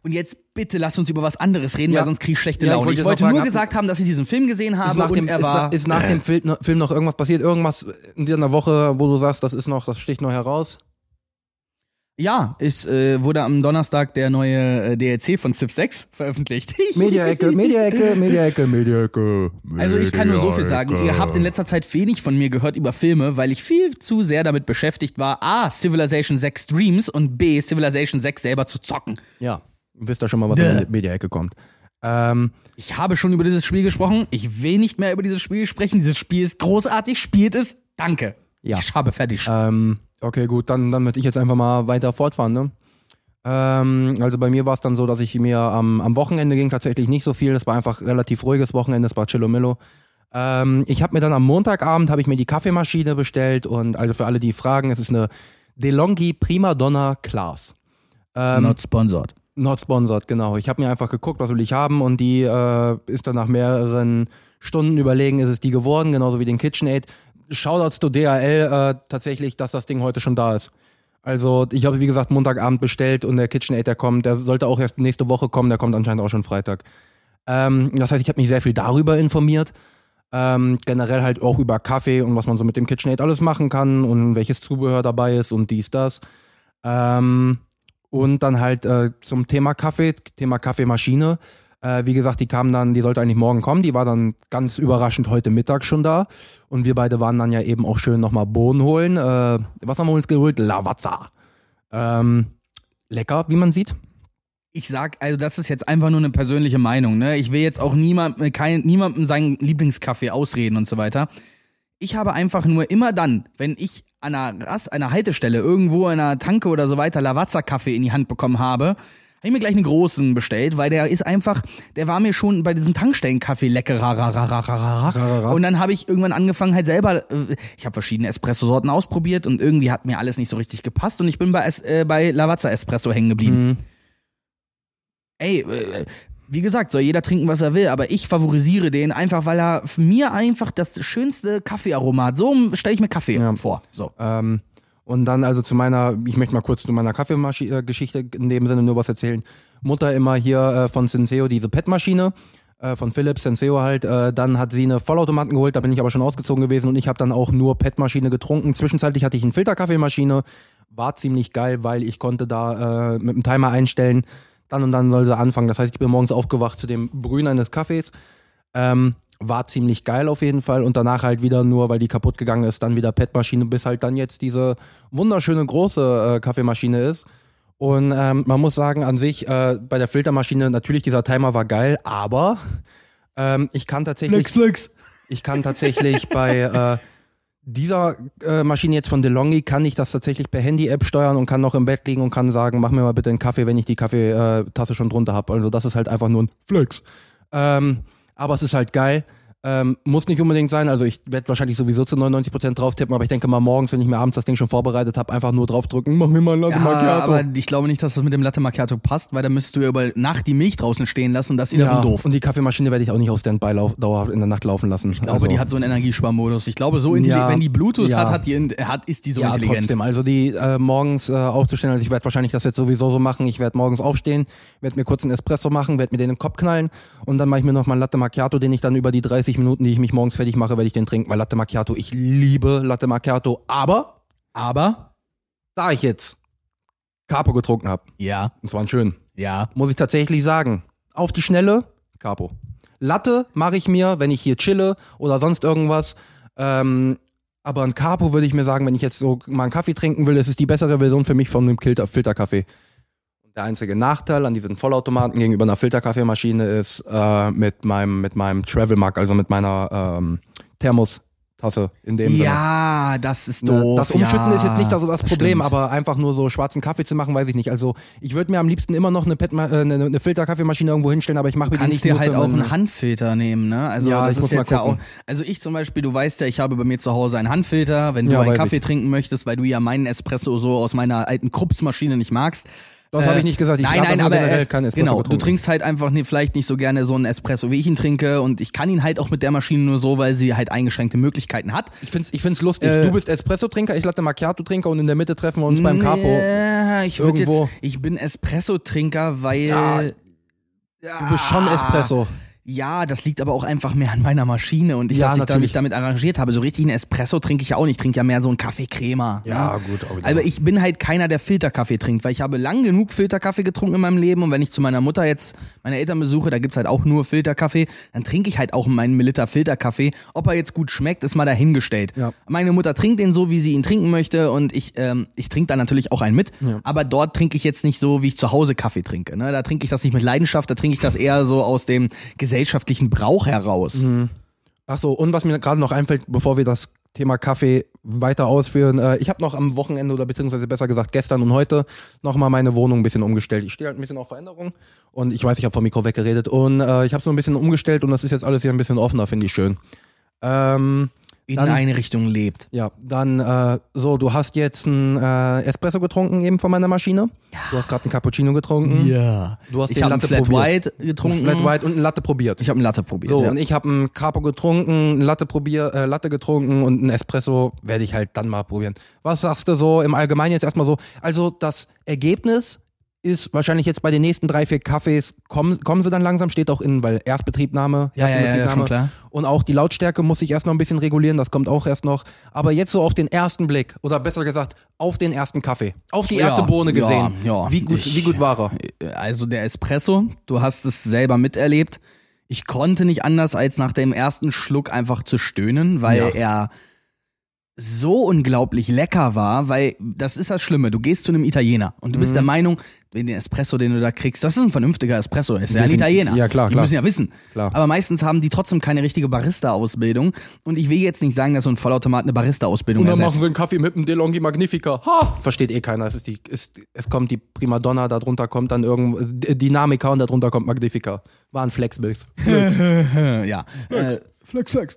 S1: Und jetzt bitte lasst uns über was anderes reden,
S2: Ja.
S1: weil sonst kriege ich schlechte
S2: Ja, ich
S1: Laune.
S2: wollte
S1: ich
S2: jetzt
S1: wollte
S2: fragen,
S1: nur gesagt haben, dass ich diesen Film gesehen habe
S2: Ist nach,
S1: und
S2: dem,
S1: er
S2: ist,
S1: war.
S2: ist nach dem Film, noch irgendwas passiert? Irgendwas in dieser Woche, wo du sagst, das ist noch, das sticht noch heraus?
S1: ja, es äh, wurde am Donnerstag der neue äh, DLC von Civ 6 veröffentlicht.
S2: Media-Ecke, Media-Ecke, Media-Ecke, Media-Ecke.
S1: Also ich kann nur so viel sagen. Ihr habt in letzter Zeit wenig von mir gehört über Filme, weil ich viel zu sehr damit beschäftigt war, A, Civilization 6 Streams und B, Civilization 6 selber zu zocken.
S2: Ja, wisst ihr schon mal, was in der Media-Ecke kommt. Ähm,
S1: Ich habe schon über dieses Spiel gesprochen. Ich will nicht mehr über dieses Spiel sprechen. Dieses Spiel ist großartig. Spielt es. Danke.
S2: Ja.
S1: Ich habe fertig.
S2: ähm, okay, gut, dann, dann würde ich jetzt einfach mal weiter fortfahren, ne? Ähm, also bei mir war es dann so, dass ich mir am, am Wochenende ging tatsächlich nicht so viel. Das war einfach relativ ruhiges Wochenende, es war Chillomillo. Ähm, ich habe mir dann am Montagabend habe ich mir die Kaffeemaschine bestellt und also für alle, die fragen, es ist eine DeLonghi Prima Donna Class. Ähm,
S1: Not sponsored.
S2: Not sponsored, genau. Ich habe mir einfach geguckt, was will ich haben und die äh, ist dann nach mehreren Stunden überlegen, ist es die geworden, genauso wie den KitchenAid. Shoutouts to DHL äh, tatsächlich, dass das Ding heute schon da ist. Also ich habe wie gesagt Montagabend bestellt und der KitchenAid, der kommt, der sollte auch erst nächste Woche kommen, der kommt anscheinend auch schon Freitag. Ähm, das heißt, ich habe mich sehr viel darüber informiert. Ähm, generell halt auch über Kaffee und was man so mit dem KitchenAid alles machen kann und welches Zubehör dabei ist und dies, das. Ähm, und dann halt äh, zum Thema Kaffee, Thema Kaffeemaschine. Äh, wie gesagt, die kam dann, die sollte eigentlich morgen kommen. Die war dann ganz überraschend heute Mittag schon da. Und wir beide waren dann ja eben auch schön nochmal Bohnen holen. Äh, was haben wir uns geholt? Lavazza. Ähm, lecker, wie man sieht.
S1: Ich sag, also das ist jetzt einfach nur eine persönliche Meinung, ne? Ich will jetzt auch niemand, kein, niemandem seinen Lieblingskaffee ausreden und so weiter. Ich habe einfach nur immer dann, wenn ich an einer, Rast, einer Haltestelle irgendwo in einer Tanke oder so weiter Lavazza-Kaffee in die Hand bekommen habe, habe ich mir gleich einen großen bestellt, weil der ist einfach, der war mir schon bei diesem Tankstellenkaffee leckerer. Und dann habe ich irgendwann angefangen halt selber, äh, ich habe verschiedene Espresso-Sorten ausprobiert und irgendwie hat mir alles nicht so richtig gepasst und ich bin bei, äh, bei Lavazza Espresso hängen geblieben.
S2: Mhm.
S1: Ey, äh, wie gesagt, soll jeder trinken, was er will, aber ich favorisiere den einfach, weil er mir einfach das schönste Kaffeearoma hat. So stelle ich mir Kaffee
S2: Ja.
S1: vor. So.
S2: Ähm, und dann also zu meiner, ich möchte mal kurz zu meiner Kaffeegeschichte in dem Sinne nur was erzählen. Mutter immer hier äh, von Senseo diese PET-Maschine, äh, von Philips, Senseo halt. Äh, dann hat sie eine Vollautomaten geholt, da bin ich aber schon ausgezogen gewesen und ich habe dann auch nur PET-Maschine getrunken. Zwischenzeitlich hatte ich eine Filterkaffeemaschine, war ziemlich geil, weil ich konnte da äh, mit dem Timer einstellen, dann und dann soll sie anfangen. Das heißt, ich bin morgens aufgewacht zu dem Brühen eines Kaffees. Ähm, war ziemlich geil auf jeden Fall und danach halt wieder nur, weil die kaputt gegangen ist, dann wieder PET-Maschine, bis halt dann jetzt diese wunderschöne große äh, Kaffeemaschine ist. Und ähm, man muss sagen, an sich äh, bei der Filtermaschine, natürlich dieser Timer war geil, aber ähm, ich kann tatsächlich,
S1: Flex.
S2: ich kann tatsächlich bei äh, dieser äh, Maschine jetzt von DeLonghi kann ich das tatsächlich per Handy-App steuern und kann noch im Bett liegen und kann sagen, mach mir mal bitte einen Kaffee, wenn ich die Kaffeetasse schon drunter habe. Also das ist halt einfach nur ein Flex. Ähm, aber es ist halt geil. Ähm, muss nicht unbedingt sein. Also ich werde wahrscheinlich sowieso zu 99% drauf tippen, aber ich denke mal morgens, wenn ich mir abends das Ding schon vorbereitet habe, einfach nur draufdrücken, mach mir mal ein Latte
S1: Ja,
S2: Macchiato.
S1: aber ich glaube nicht, dass das mit dem Latte Macchiato passt, weil da müsstest du ja über Nacht die Milch draußen stehen lassen und das ist wiederum
S2: ja,
S1: doof.
S2: und die Kaffeemaschine werde ich auch nicht auf Standby dauerhaft in der Nacht laufen lassen.
S1: Ich glaube, die hat so einen Energiesparmodus. Ich glaube, so intelligent,
S2: Ja,
S1: wenn die Bluetooth
S2: ja.
S1: hat, hat die, hat, ist die so
S2: ja,
S1: intelligent.
S2: trotzdem. Also die äh, morgens äh, aufzustellen, also ich werde wahrscheinlich das jetzt sowieso so machen. Ich werde morgens aufstehen, werde mir kurz einen Espresso machen, werde mir den in den Kopf knallen und dann mache ich mir noch mal einen Latte Macchiato, den ich dann über die 30 Minuten, die ich mich morgens fertig mache, werde ich den trinken. Weil Latte Macchiato, ich liebe Latte Macchiato. Aber
S1: Aber,
S2: da ich jetzt Capo getrunken habe,
S1: ja,
S2: und zwar ein schön,
S1: ja.
S2: muss ich tatsächlich sagen, auf die Schnelle, Capo. Latte mache ich mir, wenn ich hier chille oder sonst irgendwas. Ähm, aber ein Capo würde ich mir sagen, wenn ich jetzt so mal einen Kaffee trinken will, das ist die bessere Version für mich von einem Filter Filterkaffee. Der einzige Nachteil an diesen Vollautomaten gegenüber einer Filterkaffeemaschine ist äh, mit meinem mit meinem Travel Mug, also mit meiner ähm, Thermostasse in dem Sinne.
S1: Ja, das ist
S2: Ne,
S1: doof.
S2: Das Umschütten
S1: ja,
S2: ist jetzt nicht so das Problem,
S1: stimmt.
S2: aber einfach nur so schwarzen Kaffee zu machen, weiß ich nicht. Also ich würde mir am liebsten immer noch eine, Pet äh, eine, eine Filterkaffeemaschine irgendwo hinstellen, aber ich mache
S1: Du
S2: mir die
S1: kannst
S2: nicht
S1: dir
S2: nur
S1: halt
S2: für
S1: auch einen Handfilter nehmen, ne? Also
S2: Ja,
S1: das
S2: ich
S1: ist jetzt ja auch. Also ich zum Beispiel, du weißt ja, ich habe bei mir zu Hause einen Handfilter, wenn du
S2: Ja,
S1: einen Kaffee
S2: ich.
S1: trinken möchtest, weil du ja meinen Espresso so aus meiner alten Kruppsmaschine nicht magst.
S2: Das habe ich nicht gesagt. Ich
S1: nein, nein, aber
S2: generell
S1: äh,
S2: keinen Espresso
S1: genau, du
S2: getrunken.
S1: trinkst halt einfach ne, vielleicht nicht so gerne so einen Espresso, wie ich ihn trinke und ich kann ihn halt auch mit der Maschine nur so, weil sie halt eingeschränkte Möglichkeiten hat.
S2: Ich find's, ich find's lustig.
S1: Äh,
S2: du bist Espresso-Trinker, ich Latte Macchiato-Trinker und in der Mitte treffen wir uns beim Capo.
S1: Ja, ich
S2: Irgendwo.
S1: jetzt, ich bin Espresso-Trinker, weil
S2: Ja, Du bist schon
S1: Ah. Ja, das liegt aber auch einfach mehr an meiner Maschine und ich,
S2: Ja,
S1: dass ich da mich damit arrangiert habe. So richtig einen Espresso trinke ich ja auch nicht. Ich trinke ja mehr so einen Kaffee-Crema.
S2: Ja, gut, auch.
S1: Aber ich bin halt keiner, der Filterkaffee trinkt, weil ich habe lang genug Filterkaffee getrunken in meinem Leben und wenn ich zu meiner Mutter jetzt meine Eltern besuche, da gibt's halt auch nur Filterkaffee, dann trinke ich halt auch meinen Milliliter Filterkaffee. Ob er jetzt gut schmeckt, ist mal dahingestellt.
S2: Ja.
S1: Meine Mutter trinkt den so, wie sie ihn trinken möchte und ich, ähm, ich trinke da natürlich auch einen mit, aber dort trinke ich jetzt nicht so, wie ich zu Hause Kaffee trinke. Ne? Da trinke ich das nicht mit Leidenschaft, da trinke ich das eher so aus dem gesellschaftlichen Brauch heraus.
S2: Ach so, und was mir gerade noch einfällt, bevor wir das Thema Kaffee weiter ausführen, äh, ich habe noch am Wochenende oder beziehungsweise besser gesagt gestern und heute nochmal meine Wohnung ein bisschen umgestellt. Ich stehe halt ein bisschen auf Veränderung und ich weiß, ich habe vom Mikro weggeredet und äh, ich habe so ein bisschen umgestellt und das ist jetzt alles hier ein bisschen offener, finde ich schön. Ähm,
S1: In
S2: Dann-
S1: eine Richtung lebt.
S2: ja, dann äh, so, du hast jetzt einen äh, Espresso getrunken eben von meiner Maschine. Du hast gerade einen Cappuccino getrunken.
S1: Ja.
S2: Du hast
S1: Ich
S2: den
S1: habe einen
S2: Latte
S1: Flat
S2: probiert.
S1: White getrunken.
S2: Flat White und einen Latte probiert.
S1: Ich habe einen Latte probiert.
S2: So,
S1: ja.
S2: und ich habe einen Capo getrunken, einen Latte, probier, äh, Latte getrunken und einen Espresso werde ich halt dann mal probieren. Was sagst du so im Allgemeinen jetzt erstmal so? Also das Ergebnis ist wahrscheinlich jetzt bei den nächsten drei, vier Kaffees, kommen, kommen sie dann langsam, steht auch in, weil Erstbetriebnahme,
S1: Ja, ja, ja, ja,
S2: Erstbetriebnahme.
S1: schon klar.
S2: Und auch die Lautstärke muss ich erst noch ein bisschen regulieren, das kommt auch erst noch. Aber jetzt so auf den ersten Blick, oder besser gesagt, auf den ersten Kaffee, auf die
S1: Ja,
S2: erste Bohne gesehen.
S1: ja, ja.
S2: Wie, gut,
S1: Ich-
S2: wie gut war er?
S1: Also der Espresso, du hast es selber miterlebt. Ich konnte nicht anders, als nach dem ersten Schluck einfach zu stöhnen, weil
S2: Ja.
S1: er so unglaublich lecker war, weil das ist das Schlimme. Du gehst zu einem Italiener und du bist
S2: Mhm.
S1: der Meinung, den Espresso, den du da kriegst, das ist ein vernünftiger Espresso, ist ja ein Italiener.
S2: ja, klar,
S1: Die
S2: klar.
S1: müssen ja wissen.
S2: Klar.
S1: Aber meistens haben die trotzdem keine richtige Barista-Ausbildung und ich will jetzt nicht sagen, dass so ein Vollautomat eine Barista-Ausbildung
S2: Und dann
S1: ersetzt.
S2: machen wir einen Kaffee mit einem DeLonghi Magnifica. Ha! Versteht eh keiner. Es, ist die, ist, es kommt die Primadonna, darunter kommt dann irgend äh, Dynamica und darunter kommt Magnifica. War ein Flexbills.
S1: ja. Äh,
S2: Flex, Flex.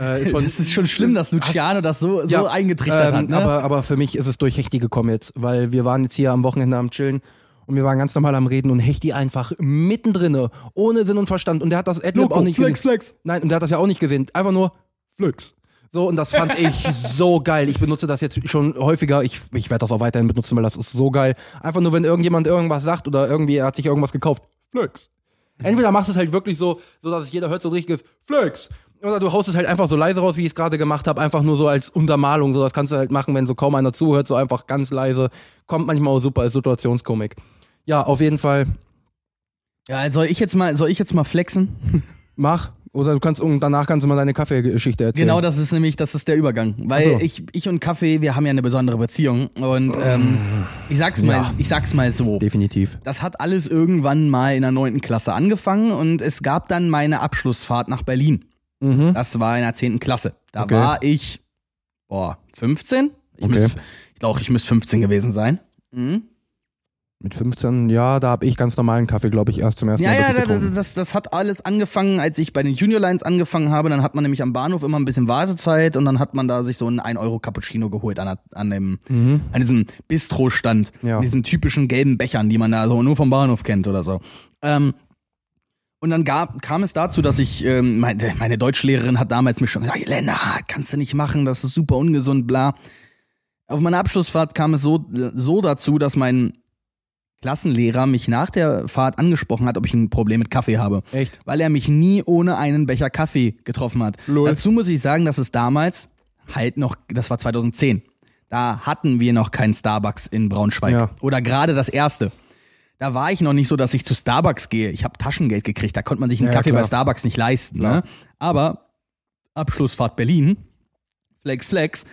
S2: Äh, ist von-
S1: das ist schon schlimm, dass Luciano das so, so
S2: Ja,
S1: eingetrichtert
S2: ähm,
S1: hat. Ne?
S2: aber, aber für mich ist es durch Hechti gekommen jetzt, weil wir waren jetzt hier am Wochenende am Chillen und wir waren ganz normal am Reden und Hechti einfach mittendrin, ohne Sinn und Verstand. Und der hat das Adlib auch nicht gesehen.
S1: flex.
S2: Nein, und der hat das ja auch nicht gesehen. Einfach nur Flex. So, und das fand ich so geil. Ich benutze das jetzt schon häufiger. Ich, ich werde das auch weiterhin benutzen, weil das ist so geil. Einfach nur, wenn irgendjemand irgendwas sagt oder irgendwie er hat sich irgendwas gekauft. Flex. Entweder machst du es halt wirklich so, so dass es jeder hört, so ein richtiges Flex. Oder du haust es halt einfach so leise raus, wie ich es gerade gemacht habe, einfach nur so als Untermalung. So, das kannst du halt machen, wenn so kaum einer zuhört, so einfach ganz leise. Kommt manchmal auch super als Situationskomik. Ja, auf jeden Fall
S1: Ja, soll ich jetzt mal, soll ich jetzt mal flexen?
S2: mach. Oder du kannst danach kannst du mal deine Kaffeegeschichte erzählen.
S1: Genau, das ist nämlich, das ist der Übergang. Weil
S2: so.
S1: ich, ich und Kaffee, wir haben ja eine besondere Beziehung. Und ähm, ich sag's mal,
S2: Ja.
S1: ich sag's mal so.
S2: Definitiv.
S1: Das hat alles irgendwann mal in der neunten Klasse angefangen und es gab dann meine Abschlussfahrt nach Berlin.
S2: Mhm.
S1: Das war in der zehnten Klasse. Da
S2: Okay.
S1: war ich, boah, 15? Ich,
S2: Okay.
S1: glaube, ich müsste 15 gewesen sein. Mhm.
S2: Mit 15, ja, da habe ich ganz normalen Kaffee, glaube ich, erst zum ersten
S1: Ja,
S2: Mal
S1: ja,
S2: getrunken.
S1: das, das hat alles angefangen, als ich bei den Junior Lines angefangen habe. Dann hat man nämlich am Bahnhof immer ein bisschen Wartezeit und dann hat man da sich so einen 1 Euro Cappuccino geholt an, an, dem,
S2: Mhm.
S1: an diesem Bistro-Stand.
S2: Ja.
S1: Diesen typischen gelben Bechern, die man da so nur vom Bahnhof kennt oder so. Ähm, und dann gab, kam es dazu, dass ich, ähm, meine, meine Deutschlehrerin hat damals mir schon gesagt, Lena, kannst du nicht machen, das ist super ungesund, bla. Auf meiner Abschlussfahrt kam es so, so dazu, dass mein Klassenlehrer mich nach der Fahrt angesprochen hat, ob ich ein Problem mit Kaffee habe.
S2: Echt?
S1: Weil er mich nie ohne einen Becher Kaffee getroffen hat.
S2: Lol.
S1: Dazu muss ich sagen, dass es damals halt noch, das war 2010. Da hatten wir noch keinen Starbucks in Braunschweig.
S2: Ja.
S1: Oder gerade das erste. Da war ich noch nicht so, dass ich zu Starbucks gehe. Ich habe Taschengeld gekriegt. Da konnte man sich einen
S2: Ja,
S1: Kaffee
S2: klar.
S1: bei Starbucks nicht leisten. Ne? Aber Abschlussfahrt Berlin, Flex Flex,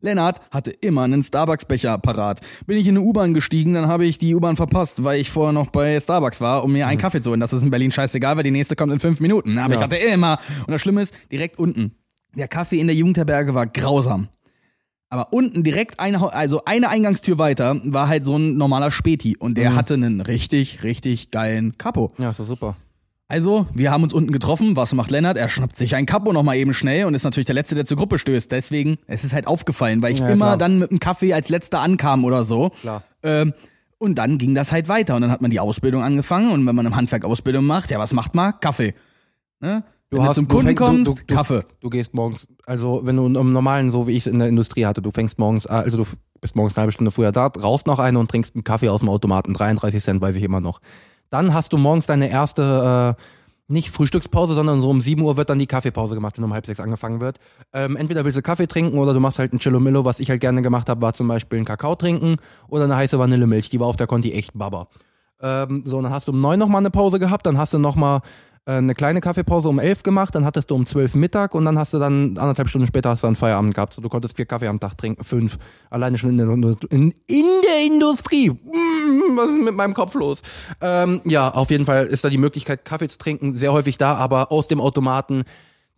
S1: Lennart hatte immer einen Starbucks-Becher parat. Bin ich in eine U-Bahn gestiegen, dann habe ich die U-Bahn verpasst, weil ich vorher noch bei Starbucks war, um mir einen Kaffee zu holen. Das ist in Berlin scheißegal, weil die nächste kommt in fünf Minuten. Aber
S2: Ja.
S1: ich hatte immer. Und das Schlimme ist, direkt unten. Der Kaffee in der Jugendherberge war grausam. Aber unten direkt eine, also eine Eingangstür weiter war halt so ein normaler Späti und der
S2: Mhm.
S1: hatte einen richtig, richtig geilen Capo.
S2: Ja, ist doch super.
S1: Also, wir haben uns unten getroffen. Was macht Lennart? Er schnappt sich ein Capo nochmal eben schnell und ist natürlich der Letzte, der zur Gruppe stößt. Deswegen, es ist halt aufgefallen, weil ich
S2: Ja,
S1: immer
S2: klar.
S1: dann mit dem Kaffee als Letzter ankam oder so.
S2: Klar.
S1: Ähm, Und dann ging das halt weiter und dann hat man die Ausbildung angefangen und wenn man im Handwerk Ausbildung macht, ja, was macht man? Kaffee. Ne?
S2: Du
S1: wenn
S2: hast-
S1: du zum Kunden
S2: du-
S1: kommst,
S2: du- du-
S1: Kaffee.
S2: Du gehst morgens, also wenn du im normalen, so wie ich es in der Industrie hatte, du fängst morgens, äh, also du bist morgens eine halbe Stunde früher da, rauchst noch eine und trinkst einen Kaffee aus dem Automaten, 33 Cent, weiß ich immer noch. Dann hast du morgens deine erste, äh, nicht Frühstückspause, sondern so um 7 Uhr wird dann die Kaffeepause gemacht, wenn um halb sechs angefangen wird. Ähm, entweder willst du Kaffee trinken oder du machst halt ein Chillomillo, was ich halt gerne gemacht habe, war zum Beispiel einen Kakao trinken oder eine heiße Vanillemilch, die war auf der Conti echt Baba. Ähm, so, dann hast du um neun nochmal eine Pause gehabt, dann hast du nochmal äh, eine kleine Kaffeepause um elf gemacht, dann hattest du um zwölf Mittag und dann hast du dann anderthalb Stunden später hast du dann Feierabend gehabt. So, du konntest vier Kaffee am Tag trinken, fünf. Alleine schon in der, in, in der Industrie. Mm, was ist mit meinem Kopf los? Ähm, ja, auf jeden Fall ist da die Möglichkeit, Kaffee zu trinken, sehr häufig da, aber aus dem Automaten.